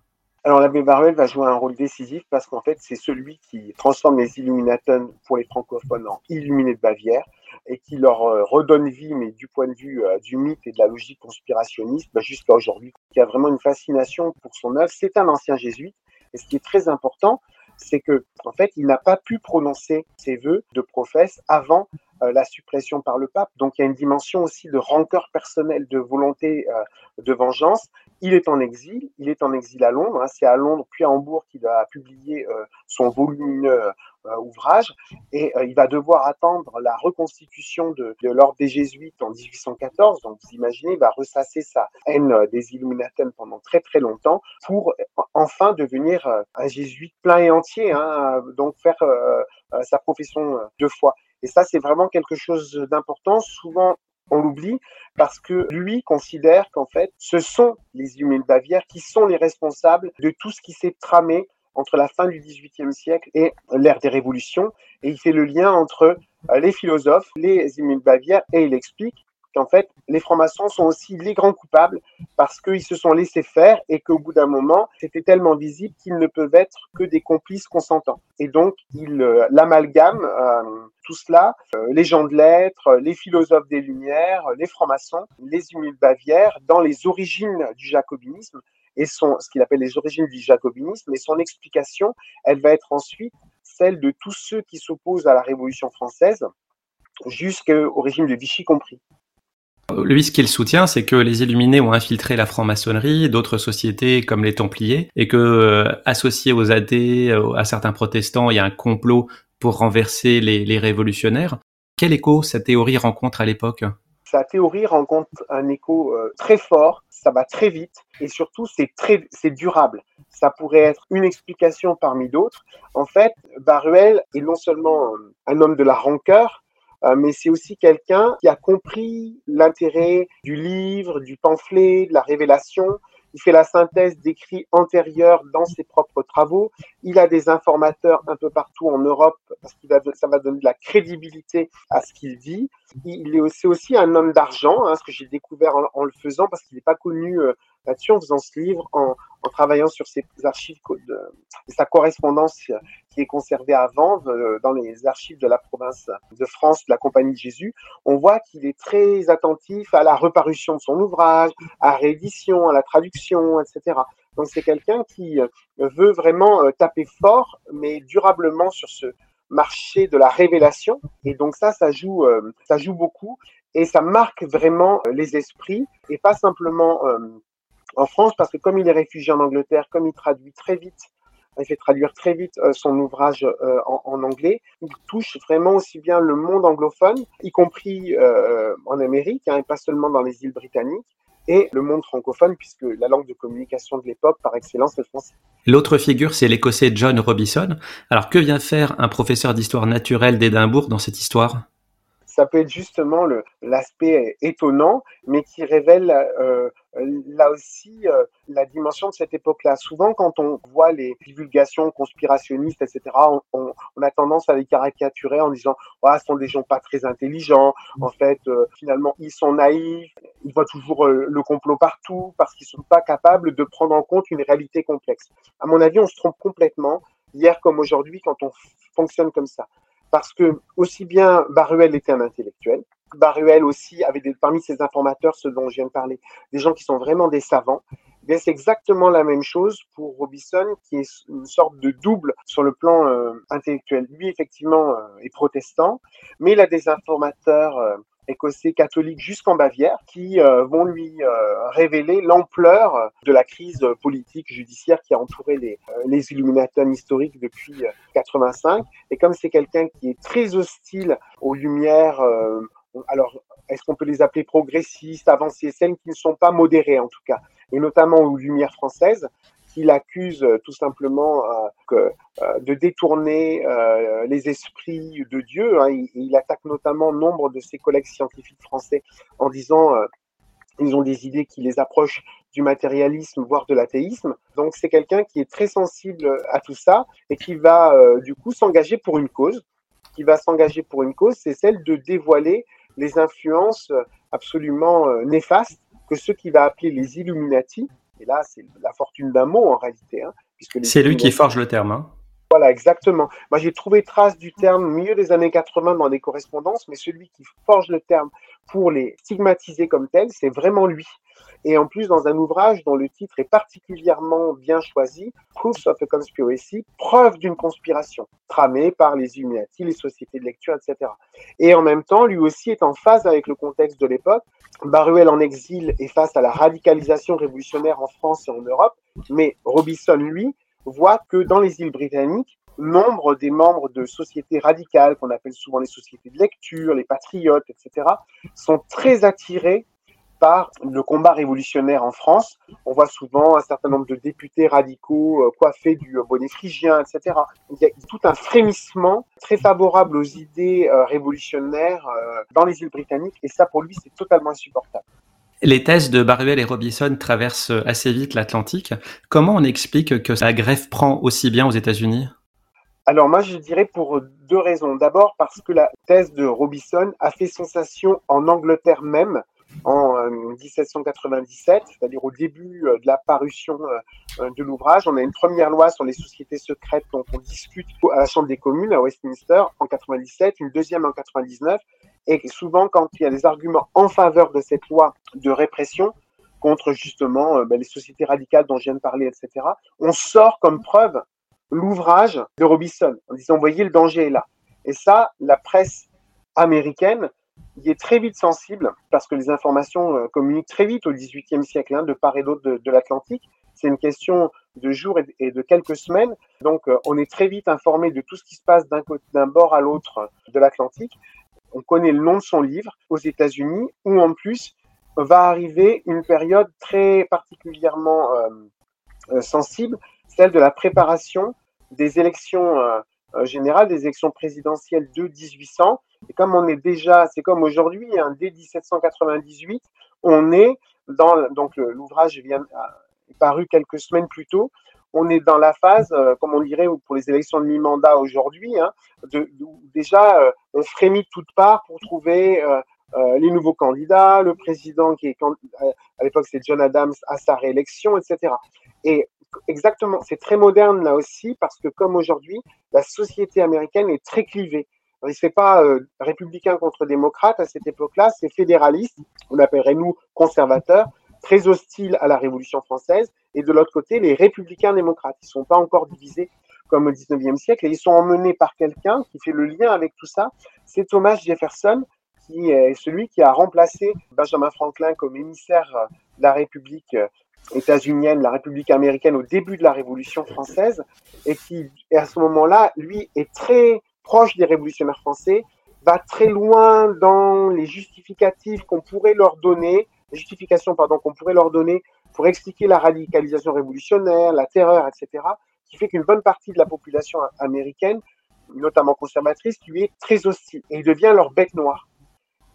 Alors l'abbé Baruel va jouer un rôle décisif parce qu'en fait c'est celui qui transforme les Illuminatons pour les francophones en illuminés de Bavière et qui leur euh, redonne vie, mais du point de vue euh, du mythe et de la logique conspirationniste, bah, jusqu'à aujourd'hui, qui a vraiment une fascination pour son œuvre. C'est un ancien jésuite, et ce qui est très important, c'est que en fait, il n'a pas pu prononcer ses vœux de prophète avant euh, la suppression par le pape. Donc il y a une dimension aussi de rancœur personnelle, de volonté de vengeance. Il est en exil, il est en exil à Londres. Hein. C'est à Londres puis à Hambourg qu'il a publié son volumineux euh, ouvrage et euh, il va devoir attendre la reconstitution de, l'ordre des jésuites en 1814. Donc vous imaginez, il va ressasser sa haine euh, des Illuminatins pendant très très longtemps pour enfin devenir un jésuite plein et entier, hein, donc faire sa profession de foi. Et ça, c'est vraiment quelque chose d'important. Souvent, on l'oublie parce que lui considère qu'en fait, ce sont les Illuminés Bavière qui sont les responsables de tout ce qui s'est tramé entre la fin du XVIIIe siècle et l'ère des révolutions. Et il fait le lien entre euh, les philosophes, les Émile Bavière, et il explique qu'en fait, les francs-maçons sont aussi les grands coupables parce qu'ils se sont laissés faire et qu'au bout d'un moment, c'était tellement visible qu'ils ne peuvent être que des complices consentants. Et donc, il euh, l'amalgame, euh, tout cela, les gens de lettres, les philosophes des Lumières, les francs-maçons, les Émile Bavière, dans les origines du jacobinisme, et son, ce qu'il appelle les origines du jacobinisme, et son explication, elle va être ensuite celle de tous ceux qui s'opposent à la Révolution française, jusqu'au régime de Vichy compris. Lui, ce qu'il soutient, c'est que les Illuminés ont infiltré la franc-maçonnerie, d'autres sociétés comme les Templiers, et que, euh, associés aux athées, euh, à certains protestants, il y a un complot pour renverser les, révolutionnaires. Quel écho cette théorie rencontre à l'époque? Sa théorie rencontre un écho euh, très fort, ça va très vite et surtout c'est très c'est durable. Ça pourrait être une explication parmi d'autres. En fait, Baruel est non seulement un homme de la rancœur, mais c'est aussi quelqu'un qui a compris l'intérêt du livre, du pamphlet, de la révélation, il fait la synthèse d'écrits antérieurs dans ses propres travaux. Il a des informateurs un peu partout en Europe parce que ça va donner de la crédibilité à ce qu'il dit. Il est aussi, aussi un homme d'argent, hein, ce que j'ai découvert en, le faisant, parce qu'il n'est pas connu euh, là-dessus en faisant ce livre, en, travaillant sur ses archives, de, sa correspondance qui est conservée avant dans les archives de la province de France de la Compagnie de Jésus. On voit qu'il est très attentif à la reparution de son ouvrage, à la réédition, à la traduction, etc. Donc c'est quelqu'un qui euh, veut vraiment euh, taper fort, mais durablement sur ce marché de la révélation. Et donc ça, ça joue, euh, ça joue beaucoup. Et ça marque vraiment les esprits. Et pas simplement en France, parce que comme il est réfugié en Angleterre, comme il traduit très vite, il fait traduire très vite son ouvrage en, anglais, il touche vraiment aussi bien le monde anglophone, y compris en Amérique, hein, et pas seulement dans les îles britanniques et le monde francophone, puisque la langue de communication de l'époque, par excellence, est le français. L'autre figure, c'est l'écossais John Robison. Alors, que vient faire un professeur d'histoire naturelle d'Édimbourg dans cette histoire? Ça peut être justement l'aspect étonnant, mais qui révèle euh, là aussi euh, la dimension de cette époque-là. Souvent, quand on voit les divulgations conspirationnistes, etc., on, a tendance à les caricaturer en disant ah, ce sont des gens pas très intelligents. En fait, euh, finalement, ils sont naïfs. Ils voient toujours le complot partout parce qu'ils sont pas capables de prendre en compte une réalité complexe. À mon avis, on se trompe complètement hier comme aujourd'hui quand on fonctionne comme ça parce que aussi bien Baruel était un intellectuel, Baruel aussi avait parmi ses informateurs, ceux dont je viens de parler, des gens qui sont vraiment des savants. Eh c'est exactement la même chose pour Robison, qui est une sorte de double sur le plan euh, intellectuel. Lui, effectivement, euh, est protestant, mais il a des informateurs euh, écossais catholiques jusqu'en Bavière qui euh, vont lui euh, révéler l'ampleur de la crise politique judiciaire qui a entouré les, euh, historiques depuis 85. Et comme c'est quelqu'un qui est très hostile aux Lumières, alors est-ce qu'on peut les appeler progressistes, avancées, celles qui ne sont pas modérées en tout cas, et notamment aux Lumières françaises, qu'il accuse euh, tout simplement euh, euh, de détourner les esprits de Dieu. Hein. Il, attaque notamment nombre de ses collègues scientifiques français en disant ils ont des idées qui les approchent du matérialisme, voire de l'athéisme. Donc c'est quelqu'un qui est très sensible à tout ça et qui va du coup s'engager pour une cause. Qui va s'engager pour une cause, c'est celle de dévoiler les influences absolument néfastes que ceux qui va appeler les Illuminati, et là, c'est la fortune d'un mot en réalité. Hein, c'est lui qui forge le terme. Hein. Voilà, exactement. Moi, j'ai trouvé trace du terme milieu des années 80 dans des correspondances, mais celui qui forge le terme pour les stigmatiser comme tel, c'est vraiment lui. Et en plus, dans un ouvrage dont le titre est particulièrement bien choisi, Proofs of a Conspiracy, preuve d'une conspiration tramée par les Illuminati, les sociétés de lecture, etc. Et en même temps, lui aussi est en phase avec le contexte de l'époque. Baruel en exil est face à la radicalisation révolutionnaire en France et en Europe, mais Robinson, lui, voit que dans les îles britanniques, nombre des membres de sociétés radicales, qu'on appelle souvent les sociétés de lecture, les patriotes, etc., sont très attirés par le combat révolutionnaire en France. On voit souvent un certain nombre de députés radicaux euh, coiffés du bonnet phrygien, etc. il y a tout un frémissement très favorable aux idées euh, révolutionnaires euh, dans les îles britanniques, et ça, pour lui, c'est totalement insupportable. Les thèses de Baruel et Robinson traversent assez vite l'Atlantique. Comment on explique que la greffe prend aussi bien aux États-Unis? Alors moi, je dirais pour deux raisons. D'abord parce que la thèse de Robinson a fait sensation en Angleterre même en 1797, euh, c'est-à-dire au début euh, de la parution euh, de l'ouvrage. On a une première loi sur les sociétés secrètes dont on discute à la Chambre des communes à Westminster en 97, une deuxième en 99. Et souvent, quand il y a des arguments en faveur de cette loi de répression, contre justement ben, les sociétés radicales dont je viens de parler, etc., on sort comme preuve l'ouvrage de Robinson en disant, voyez, le danger est là. Et ça, la presse américaine il est très vite sensible parce que les informations euh, communiquent très vite au XVIIIe siècle, hein, de part et d'autre de, l'Atlantique. C'est une question de jours et de, quelques semaines. Donc, euh, on est très vite informé de tout ce qui se passe d'un bord à l'autre de l'Atlantique. On connaît le nom de son livre aux États-Unis, où en plus va arriver une période très particulièrement euh, sensible, celle de la préparation des élections générales, des élections présidentielles de 1800 et comme on est déjà, c'est comme aujourd'hui, hein, dès 1798, on est dans, donc l'ouvrage vient est paru quelques semaines plus tôt, on est dans la phase, euh, comme on dirait pour les élections de mi-mandat aujourd'hui, hein, déjà euh, on frémit de toutes parts pour trouver les nouveaux candidats, le président qui est à l'époque c'est John Adams à sa réélection, etc. Et exactement, c'est très moderne là aussi parce que comme aujourd'hui, la société américaine est très clivée. Ce n'est pas républicain contre démocrate à cette époque-là, c'est fédéraliste, on appellerait nous conservateurs, très hostile à la Révolution française, et de l'autre côté, les républicains démocrates. Ils ne sont pas encore divisés comme au 19e siècle, et ils sont emmenés par quelqu'un qui fait le lien avec tout ça. C'est Thomas Jefferson, qui est celui qui a remplacé Benjamin Franklin comme émissaire de la République états-unienne, la République américaine au début de la Révolution française, et qui, à ce moment-là, lui, est très proche des révolutionnaires français, va très loin dans les justificatifs qu'on pourrait leur donner justification pardon, qu'on pourrait leur donner pour expliquer la radicalisation révolutionnaire, la terreur, etc., qui fait qu'une bonne partie de la population américaine, notamment conservatrice, lui est très hostile et il devient leur bête noire.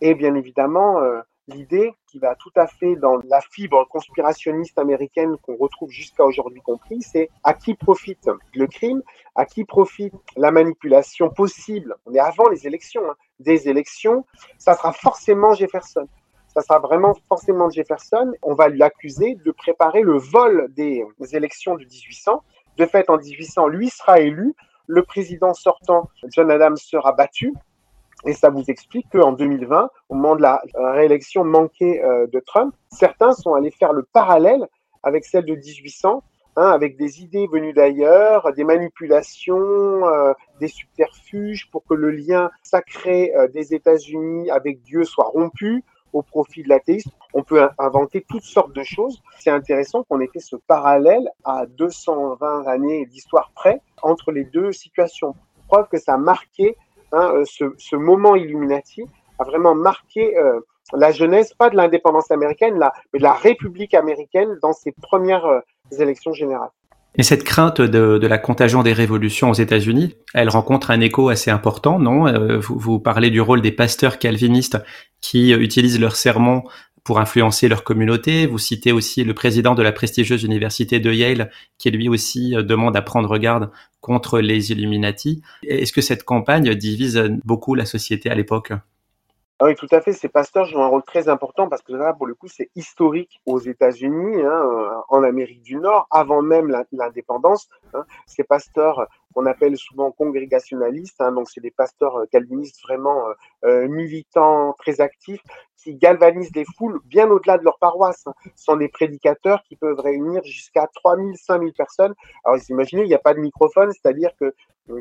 Et bien évidemment, euh, l'idée qui va tout à fait dans la fibre conspirationniste américaine qu'on retrouve jusqu'à aujourd'hui compris, c'est à qui profite le crime, à qui profite la manipulation possible, on est avant les élections, hein, des élections, ça sera forcément Jefferson ça sera vraiment forcément Jefferson. On va l'accuser de préparer le vol des élections de 1800. De fait, en 1800, lui sera élu. Le président sortant, John Adams, sera battu. Et ça vous explique qu'en 2020, au moment de la réélection manquée euh, de Trump, certains sont allés faire le parallèle avec celle de 1800, hein, avec des idées venues d'ailleurs, des manipulations, euh, des subterfuges pour que le lien sacré euh, des États-Unis avec Dieu soit rompu au profit de l'athéisme. On peut inventer toutes sortes de choses. C'est intéressant qu'on ait fait ce parallèle à 220 années d'histoire près entre les deux situations. Preuve que ça a marqué hein, euh, ce, moment Illuminati, a vraiment marqué euh, la jeunesse, pas de l'indépendance américaine, là, mais de la République américaine dans ses premières euh, élections générales. Et cette crainte de, la contagion des révolutions aux États-Unis, elle rencontre un écho assez important, non? Euh, vous, parlez du rôle des pasteurs calvinistes qui utilisent leurs sermons pour influencer leur communauté. Vous citez aussi le président de la prestigieuse université de Yale, qui lui aussi euh, demande à prendre garde contre les Illuminati. Est-ce que cette campagne divise beaucoup la société à l'époque? Oui, tout à fait. Ces pasteurs jouent un rôle très important parce que là, pour le coup, c'est historique aux États-Unis, hein, euh, en Amérique du Nord, avant même l'indépendance. Hein. Ces pasteurs qu'on appelle souvent congrégationalistes, hein, donc c'est des pasteurs euh, calvinistes vraiment euh, militants, très actifs, qui galvanisent les foules bien au-delà de leur paroisse. Hein. Ce sont des prédicateurs qui peuvent réunir jusqu'à 3000, 5000 personnes. Alors, vous imaginez, il n'y a pas de microphone, c'est-à-dire que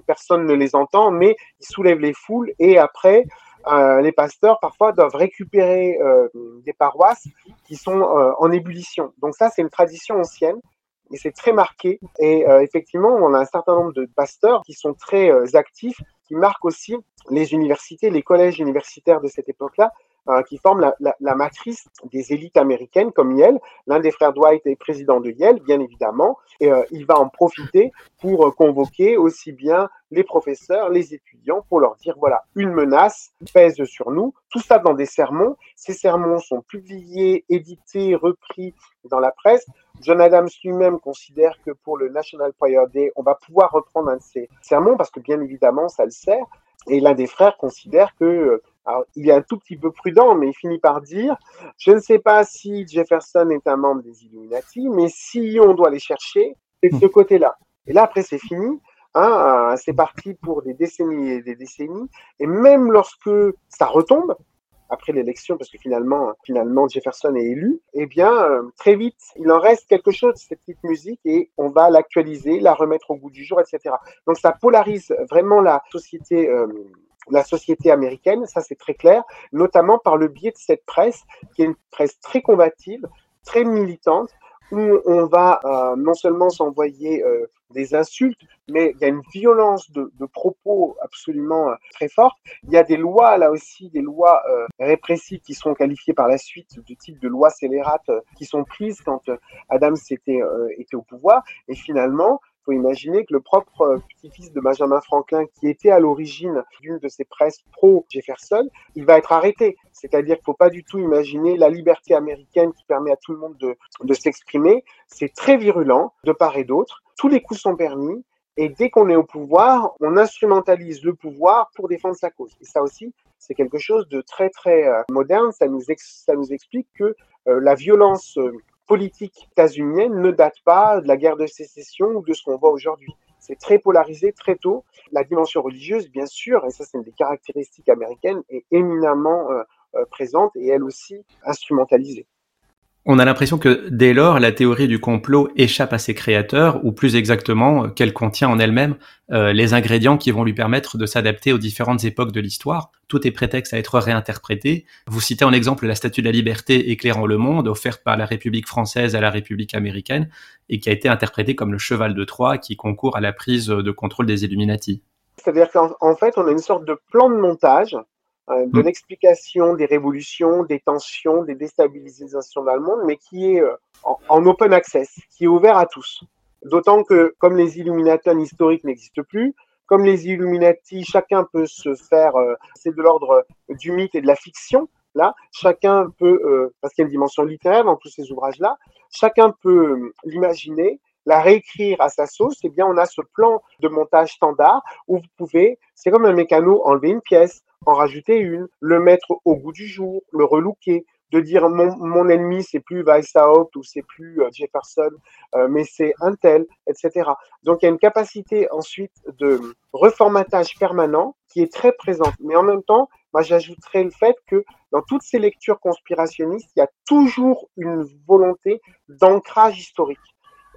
personne ne les entend, mais ils soulèvent les foules et après, euh, les pasteurs parfois doivent récupérer euh, des paroisses qui sont euh, en ébullition. Donc ça, c'est une tradition ancienne et c'est très marqué. Et effectivement, on a un certain nombre de pasteurs qui sont très actifs, qui marquent aussi les universités, les collèges universitaires de cette époque-là, euh, qui forment la, matrice des élites américaines comme Yale. L'un des frères Dwight est président de Yale, bien évidemment, et euh, il va en profiter pour euh, convoquer aussi bien les professeurs, les étudiants, pour leur dire, voilà, une menace pèse sur nous, tout ça dans des sermons. Ces sermons sont publiés, édités, repris dans la presse. John Adams lui-même considère que pour le National Prayer Day, on va pouvoir reprendre un de ces sermons parce que bien évidemment, ça le sert. Et l'un des frères considère que alors, il est un tout petit peu prudent, mais il finit par dire Je ne sais pas si Jefferson est un membre des Illuminati, mais si on doit les chercher, c'est de ce côté-là. Et là, après, c'est fini. Hein, c'est parti pour des décennies et des décennies. Et même lorsque ça retombe, après l'élection, parce que finalement, finalement Jefferson est élu, eh bien, euh, très vite, il en reste quelque chose de cette petite musique et on va l'actualiser, la remettre au goût du jour, etc. Donc, ça polarise vraiment la société euh, la société américaine, ça c'est très clair, notamment par le biais de cette presse, qui est une presse très combative, très militante, où on va euh, non seulement s'envoyer euh, des insultes, mais il y a une violence de, propos absolument euh, très forte. Il y a des lois, là aussi, des lois répressives qui sont qualifiées par la suite de type de lois scélérates qui sont prises quand Adams était, était au pouvoir. Et finalement, faut imaginer que le propre euh, petit-fils de Benjamin Franklin, qui était à l'origine d'une de ces presses pro-Jefferson, il va être arrêté. C'est-à-dire qu'il ne faut pas du tout imaginer la liberté américaine qui permet à tout le monde de, s'exprimer. C'est très virulent de part et d'autre. tous les coups sont permis. Et dès qu'on est au pouvoir, on instrumentalise le pouvoir pour défendre sa cause. Et ça aussi, c'est quelque chose de très très euh, moderne. Ça nous, ça nous explique que euh, la violence politique états-unienne ne date pas de la guerre de sécession ou de ce qu'on voit aujourd'hui. C'est très polarisé très tôt. La dimension religieuse, bien sûr, et ça c'est une des caractéristiques américaines, est éminemment présente et elle aussi instrumentalisée. On a l'impression que dès lors, la théorie du complot échappe à ses créateurs, ou plus exactement, qu'elle contient en elle-même euh, les ingrédients qui vont lui permettre de s'adapter aux différentes époques de l'histoire. Tout est prétexte à être réinterprété. Vous citez en exemple la Statue de la Liberté éclairant le monde, offerte par la République française à la République américaine, et qui a été interprétée comme le cheval de Troie qui concourt à la prise de contrôle des Illuminati. C'est-à-dire qu'en fait, on a une sorte de plan de montage euh, de mm. l'explication des révolutions, des tensions, des déstabilisations dans le monde, mais qui est euh, en, open access, qui est ouvert à tous. D'autant que, comme les Illuminati historiques n'existent plus, comme les Illuminati, chacun peut se faire, euh, c'est de l'ordre du mythe et de la fiction, là, chacun peut, parce qu'il y a une dimension littéraire dans tous ces ouvrages-là, chacun peut l'imaginer, la réécrire à sa sauce, eh bien, on a ce plan de montage standard où vous pouvez, c'est comme un mécano, enlever une pièce, en rajouter une, le mettre au goût du jour, le relooker, de dire mon, mon ennemi c'est plus Weishaupt ou c'est plus euh, Jefferson, euh, mais c'est un tel, etc. Donc il y a une capacité ensuite de reformatage permanent qui est très présente. Mais en même temps, moi j'ajouterais le fait que dans toutes ces lectures conspirationnistes, il y a toujours une volonté d'ancrage historique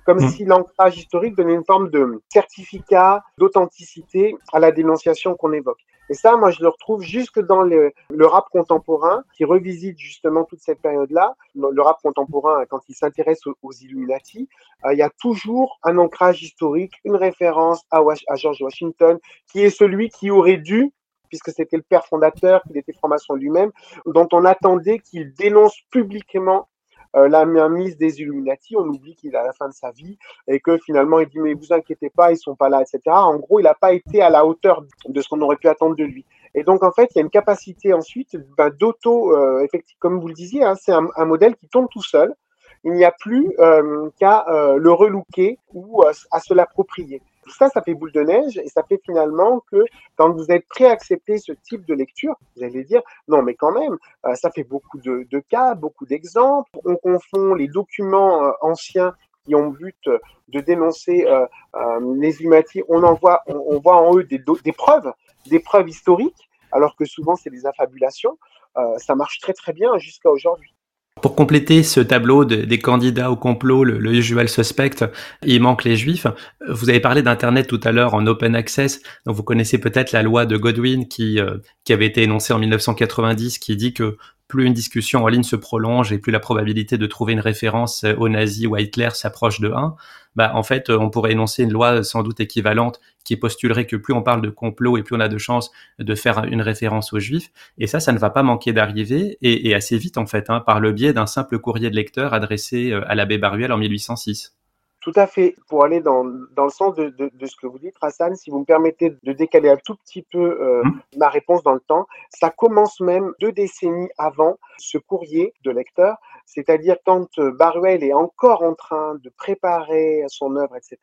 comme mmh. si l'ancrage historique donnait une forme de certificat d'authenticité à la dénonciation qu'on évoque. Et ça, moi, je le retrouve jusque dans le, rap contemporain, qui revisite justement toute cette période-là. Le, rap contemporain, quand il s'intéresse aux, Illuminati, euh, il y a toujours un ancrage historique, une référence à, à George Washington, qui est celui qui aurait dû puisque c'était le père fondateur, qu'il était franc-maçon lui-même, dont on attendait qu'il dénonce publiquement la mise des Illuminati, on oublie qu'il est à la fin de sa vie et que finalement il dit mais vous inquiétez pas, ils sont pas là, etc. En gros, il n'a pas été à la hauteur de ce qu'on aurait pu attendre de lui. Et donc en fait, il y a une capacité ensuite ben, d'auto, euh, effectivement, comme vous le disiez, hein, c'est un, un, modèle qui tombe tout seul. Il n'y a plus euh, qu'à euh, le relooker ou à se l'approprier. Tout ça, ça fait boule de neige et ça fait finalement que quand vous êtes prêt à accepter ce type de lecture, vous allez dire non, mais quand même, euh, ça fait beaucoup de, cas, beaucoup d'exemples. On confond les documents euh, anciens qui ont but de dénoncer euh, les Illuminati, on en voit, on, voit en eux des, des, preuves, des preuves historiques, alors que souvent c'est des affabulations. ça marche très très bien jusqu'à aujourd'hui. Pour compléter ce tableau des candidats au complot, le, le, usual suspect, il manque les juifs. Vous avez parlé d'Internet tout à l'heure en open access. Donc vous connaissez peut-être la loi de Godwin qui, euh, qui avait été énoncée en 1990 qui dit que plus une discussion en ligne se prolonge et plus la probabilité de trouver une référence aux nazis ou à Hitler s'approche de 1, bah, en fait, on pourrait énoncer une loi sans doute équivalente qui postulerait que plus on parle de complot et plus on a de chances de faire une référence aux juifs. Et ça, ça ne va pas manquer d'arriver et, assez vite, en fait, hein, par le biais d'un simple courrier de lecteur adressé euh, à l'abbé Baruel en 1806. Tout à fait. Pour aller dans, dans le sens de, de, de, ce que vous dites, Hassan, si vous me permettez de décaler un tout petit peu euh, mmh. ma réponse dans le temps, ça commence même deux décennies avant ce courrier de lecteur, c'est-à-dire quand euh, Baruel est encore en train de préparer son œuvre, etc.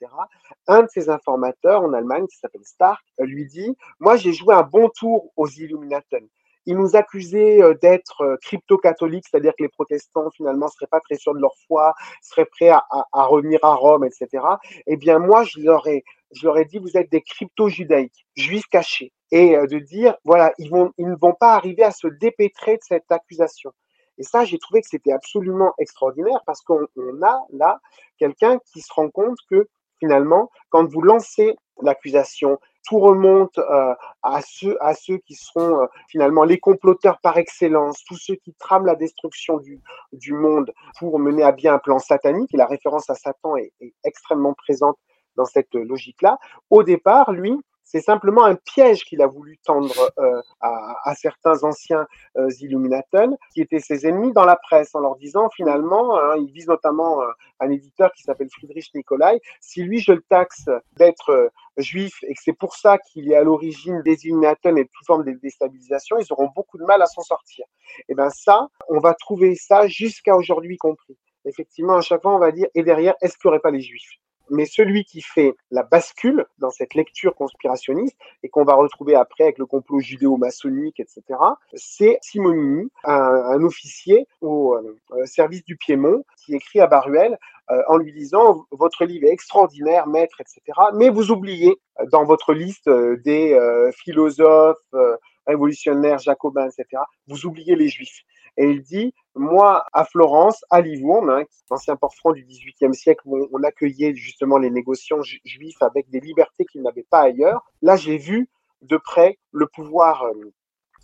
Un de ses informateurs en Allemagne, qui s'appelle Stark, lui dit, moi j'ai joué un bon tour aux Illuminaten ils nous accusaient euh, d'être euh, crypto-catholiques, c'est-à-dire que les protestants finalement seraient pas très sûrs de leur foi, seraient prêts à, revenir à Rome, etc. Eh bien, moi, je leur ai, je leur ai dit, vous êtes des crypto-judaïques, juifs cachés, et euh, de dire, voilà, ils vont, ils ne vont pas arriver à se dépêtrer de cette accusation. Et ça, j'ai trouvé que c'était absolument extraordinaire parce qu'on a là quelqu'un qui se rend compte que finalement, quand vous lancez l'accusation, tout remonte euh, à, ceux, à ceux qui seront euh, finalement les comploteurs par excellence, tous ceux qui trament la destruction du, du monde pour mener à bien un plan satanique. Et la référence à Satan est, est extrêmement présente dans cette logique-là. Au départ, lui, c'est simplement un piège qu'il a voulu tendre euh, à, certains anciens euh, qui étaient ses ennemis dans la presse, en leur disant finalement, hein, il vise notamment euh, un éditeur qui s'appelle Friedrich Nicolai, si lui je le taxe d'être euh, juif et que c'est pour ça qu'il est à l'origine des Illuminaten et de toute forme de déstabilisation, ils auront beaucoup de mal à s'en sortir. Et bien ça, on va trouver ça jusqu'à aujourd'hui compris. Effectivement, à chaque fois, on va dire, et derrière, est-ce qu'il n'y aurait pas les juifs? Mais celui qui fait la bascule dans cette lecture conspirationniste et qu'on va retrouver après avec le complot judéo-maçonnique, etc., c'est Simonini, un, officier au euh, service du Piémont, qui écrit à Baruel euh, en lui disant votre livre est extraordinaire, maître, etc. Mais vous oubliez euh, dans votre liste des philosophes révolutionnaires, jacobins, etc. Vous oubliez les juifs. Et il dit, moi, à Florence, à Livourne, hein, ancien port franc du XVIIIe siècle, on accueillait justement les négociants juifs avec des libertés qu'ils n'avaient pas ailleurs, là, j'ai vu de près le pouvoir euh,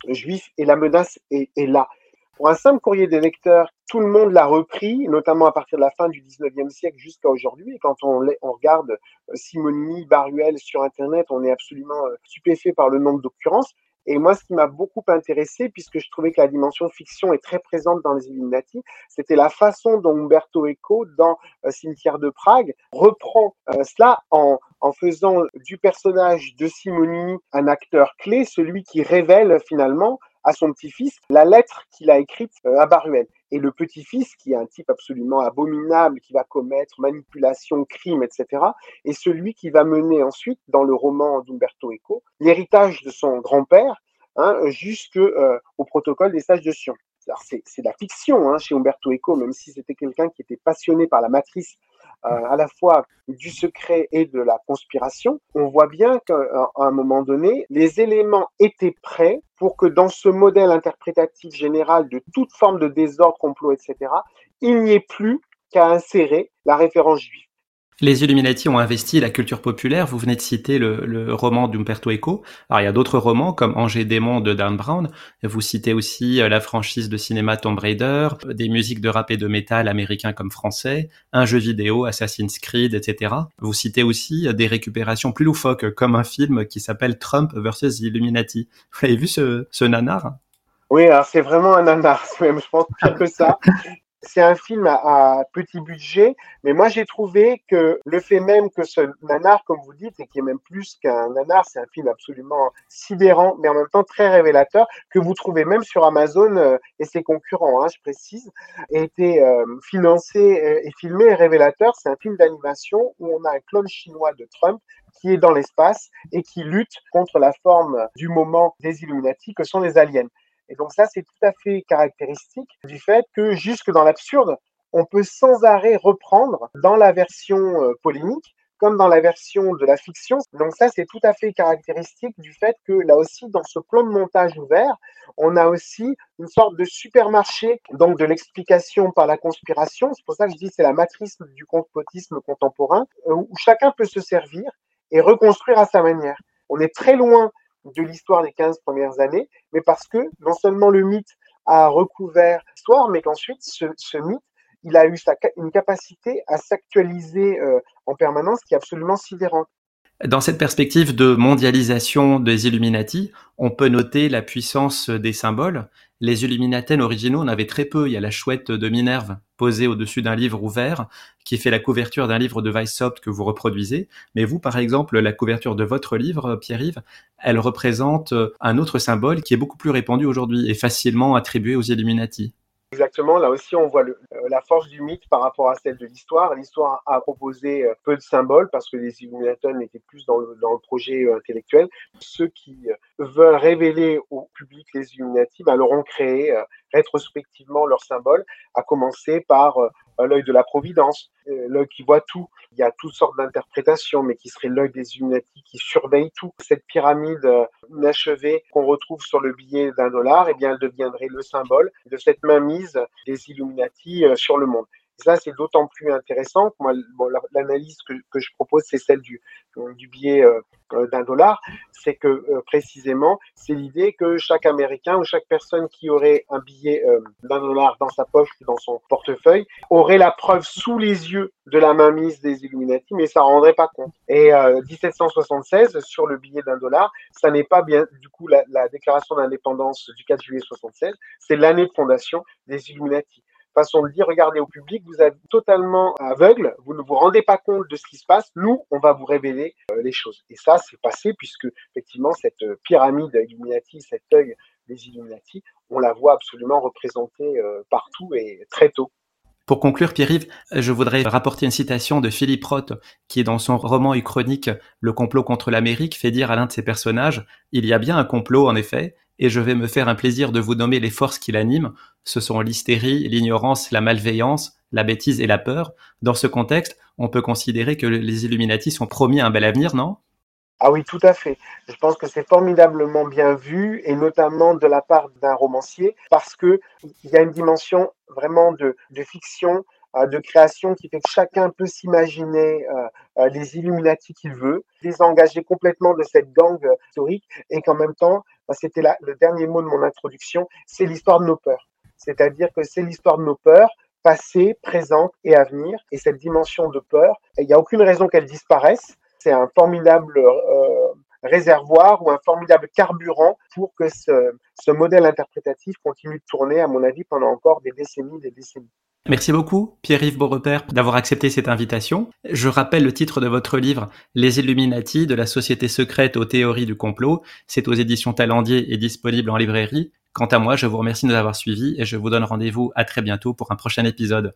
juif et la menace est, là. Pour un simple courrier des lecteurs, tout le monde l'a repris, notamment à partir de la fin du 19e siècle jusqu'à aujourd'hui. Et quand on, on, regarde euh, Simonini, Baruel sur Internet, on est absolument euh, stupéfait par le nombre d'occurrences. Et moi, ce qui m'a beaucoup intéressé, puisque je trouvais que la dimension fiction est très présente dans les Illuminati, c'était la façon dont Umberto Eco, dans euh, Cimetière de Prague, reprend euh, cela en, en faisant du personnage de Simonini un acteur clé, celui qui révèle finalement à son petit-fils la lettre qu'il a écrite euh, à Baruel. Et le petit-fils, qui est un type absolument abominable, qui va commettre manipulation, crime, etc., est celui qui va mener ensuite, dans le roman d'Umberto Eco, l'héritage de son grand-père hein, jusqu'au euh, protocole des sages de Sion. C'est de la fiction hein, chez Umberto Eco, même si c'était quelqu'un qui était passionné par la matrice à la fois du secret et de la conspiration, on voit bien qu'à un moment donné, les éléments étaient prêts pour que dans ce modèle interprétatif général de toute forme de désordre, complot, etc., il n'y ait plus qu'à insérer la référence juive. Les Illuminati ont investi la culture populaire. Vous venez de citer le, le roman d'Umberto Eco. Alors, il y a d'autres romans comme Angers démon de Dan Brown. Vous citez aussi euh, la franchise de cinéma Tomb Raider, des musiques de rap et de métal américains comme français, un jeu vidéo Assassin's Creed, etc. Vous citez aussi euh, des récupérations plus loufoques comme un film qui s'appelle Trump versus Illuminati. Vous avez vu ce, ce nanar? Oui, c'est vraiment un nanar, je pense que ça c'est un film à, petit budget, mais moi j'ai trouvé que le fait même que ce nanar, comme vous dites, et qui est même plus qu'un nanar, c'est un film absolument sidérant, mais en même temps très révélateur, que vous trouvez même sur Amazon euh, et ses concurrents, hein, je précise, a été euh, financé et, filmé et révélateur. C'est un film d'animation où on a un clone chinois de Trump qui est dans l'espace et qui lutte contre la forme du moment des Illuminati que sont les aliens. Et donc ça, c'est tout à fait caractéristique du fait que jusque dans l'absurde, on peut sans arrêt reprendre dans la version euh, polémique comme dans la version de la fiction. Donc ça, c'est tout à fait caractéristique du fait que là aussi, dans ce plan de montage ouvert, on a aussi une sorte de supermarché, donc de l'explication par la conspiration. C'est pour ça que je dis c'est la matrice du complotisme contemporain, euh, où chacun peut se servir et reconstruire à sa manière. On est très loin de l'histoire des 15 premières années, mais parce que non seulement le mythe a recouvert l'histoire, mais qu'ensuite ce, mythe, il a eu une capacité à s'actualiser euh, en permanence qui est absolument sidérante. Dans cette perspective de mondialisation des Illuminati, on peut noter la puissance des symboles. Les Illuminaten originaux en avaient très peu. Il y a la chouette de Minerve posée au-dessus d'un livre ouvert qui fait la couverture d'un livre de Weishaupt que vous reproduisez. Mais vous, par exemple, la couverture de votre livre, Pierre-Yves, elle représente un autre symbole qui est beaucoup plus répandu aujourd'hui et facilement attribué aux Illuminati. Exactement, là aussi on voit euh, la force du mythe par rapport à celle de l'histoire. L'histoire a proposé euh, peu de symboles parce que les Illuminati étaient plus dans le, dans le projet euh, intellectuel. Ceux qui veulent révéler au public les Illuminati ben, leur ont créé rétrospectivement leurs symboles, à commencer par l'œil de la Providence, l'œil qui voit tout. Il y a toutes sortes d'interprétations, mais qui serait l'œil des Illuminati qui surveille tout. Cette pyramide inachevée qu'on retrouve sur le billet d'un dollar, eh bien, elle deviendrait le symbole de cette mainmise des Illuminati sur le monde. Ça, c'est d'autant plus intéressant que moi, l'analyse que, je propose, c'est celle du, du billet euh, d'un dollar, c'est que euh, précisément, c'est l'idée que chaque Américain ou chaque personne qui aurait un billet euh, d'un dollar dans sa poche ou dans son portefeuille aurait la preuve sous les yeux de la mainmise des Illuminati, mais ça rendrait pas compte. Et 1776, sur le billet d'un dollar, ça n'est pas bien, du coup, la, la déclaration d'indépendance du 4 juillet 76, c'est l'année de fondation des Illuminati façon de dire, regardez au public, vous êtes totalement aveugle, vous ne vous rendez pas compte de ce qui se passe, nous, on va vous révéler euh, les choses. Et ça, c'est passé puisque, effectivement, cette euh, pyramide Illuminati, cet œil des Illuminati, on la voit absolument représentée euh, partout et très tôt. Pour conclure, Pierre-Yves, je voudrais rapporter une citation de Philippe Roth, qui dans son roman uchronique Le complot contre l'Amérique fait dire à l'un de ses personnages Il y a bien un complot, en effet, et je vais me faire un plaisir de vous nommer les forces qui l'animent. Ce sont l'hystérie, l'ignorance, la malveillance, la bêtise et la peur. Dans ce contexte, on peut considérer que les Illuminati sont promis un bel avenir, non? Ah oui, tout à fait. Je pense que c'est formidablement bien vu, et notamment de la part d'un romancier, parce qu'il y a une dimension vraiment de, fiction, euh, de création qui fait que chacun peut s'imaginer euh, euh, les Illuminati qu'il veut, désengager complètement de cette gang historique, et qu'en même temps, c'était le dernier mot de mon introduction, c'est l'histoire de nos peurs. C'est-à-dire que c'est l'histoire de nos peurs, passées, présentes et à venir. Et cette dimension de peur, il n'y a aucune raison qu'elle disparaisse c'est un formidable euh, réservoir ou un formidable carburant pour que ce, modèle interprétatif continue de tourner, à mon avis, pendant encore des décennies, des décennies. Merci beaucoup, Pierre-Yves Beaurepaire, d'avoir accepté cette invitation. Je rappelle le titre de votre livre, Les Illuminati, de la société secrète aux théories du complot. C'est aux éditions Talendier et disponible en librairie. Quant à moi, je vous remercie de nous avoir suivis et je vous donne rendez-vous à très bientôt pour un prochain épisode.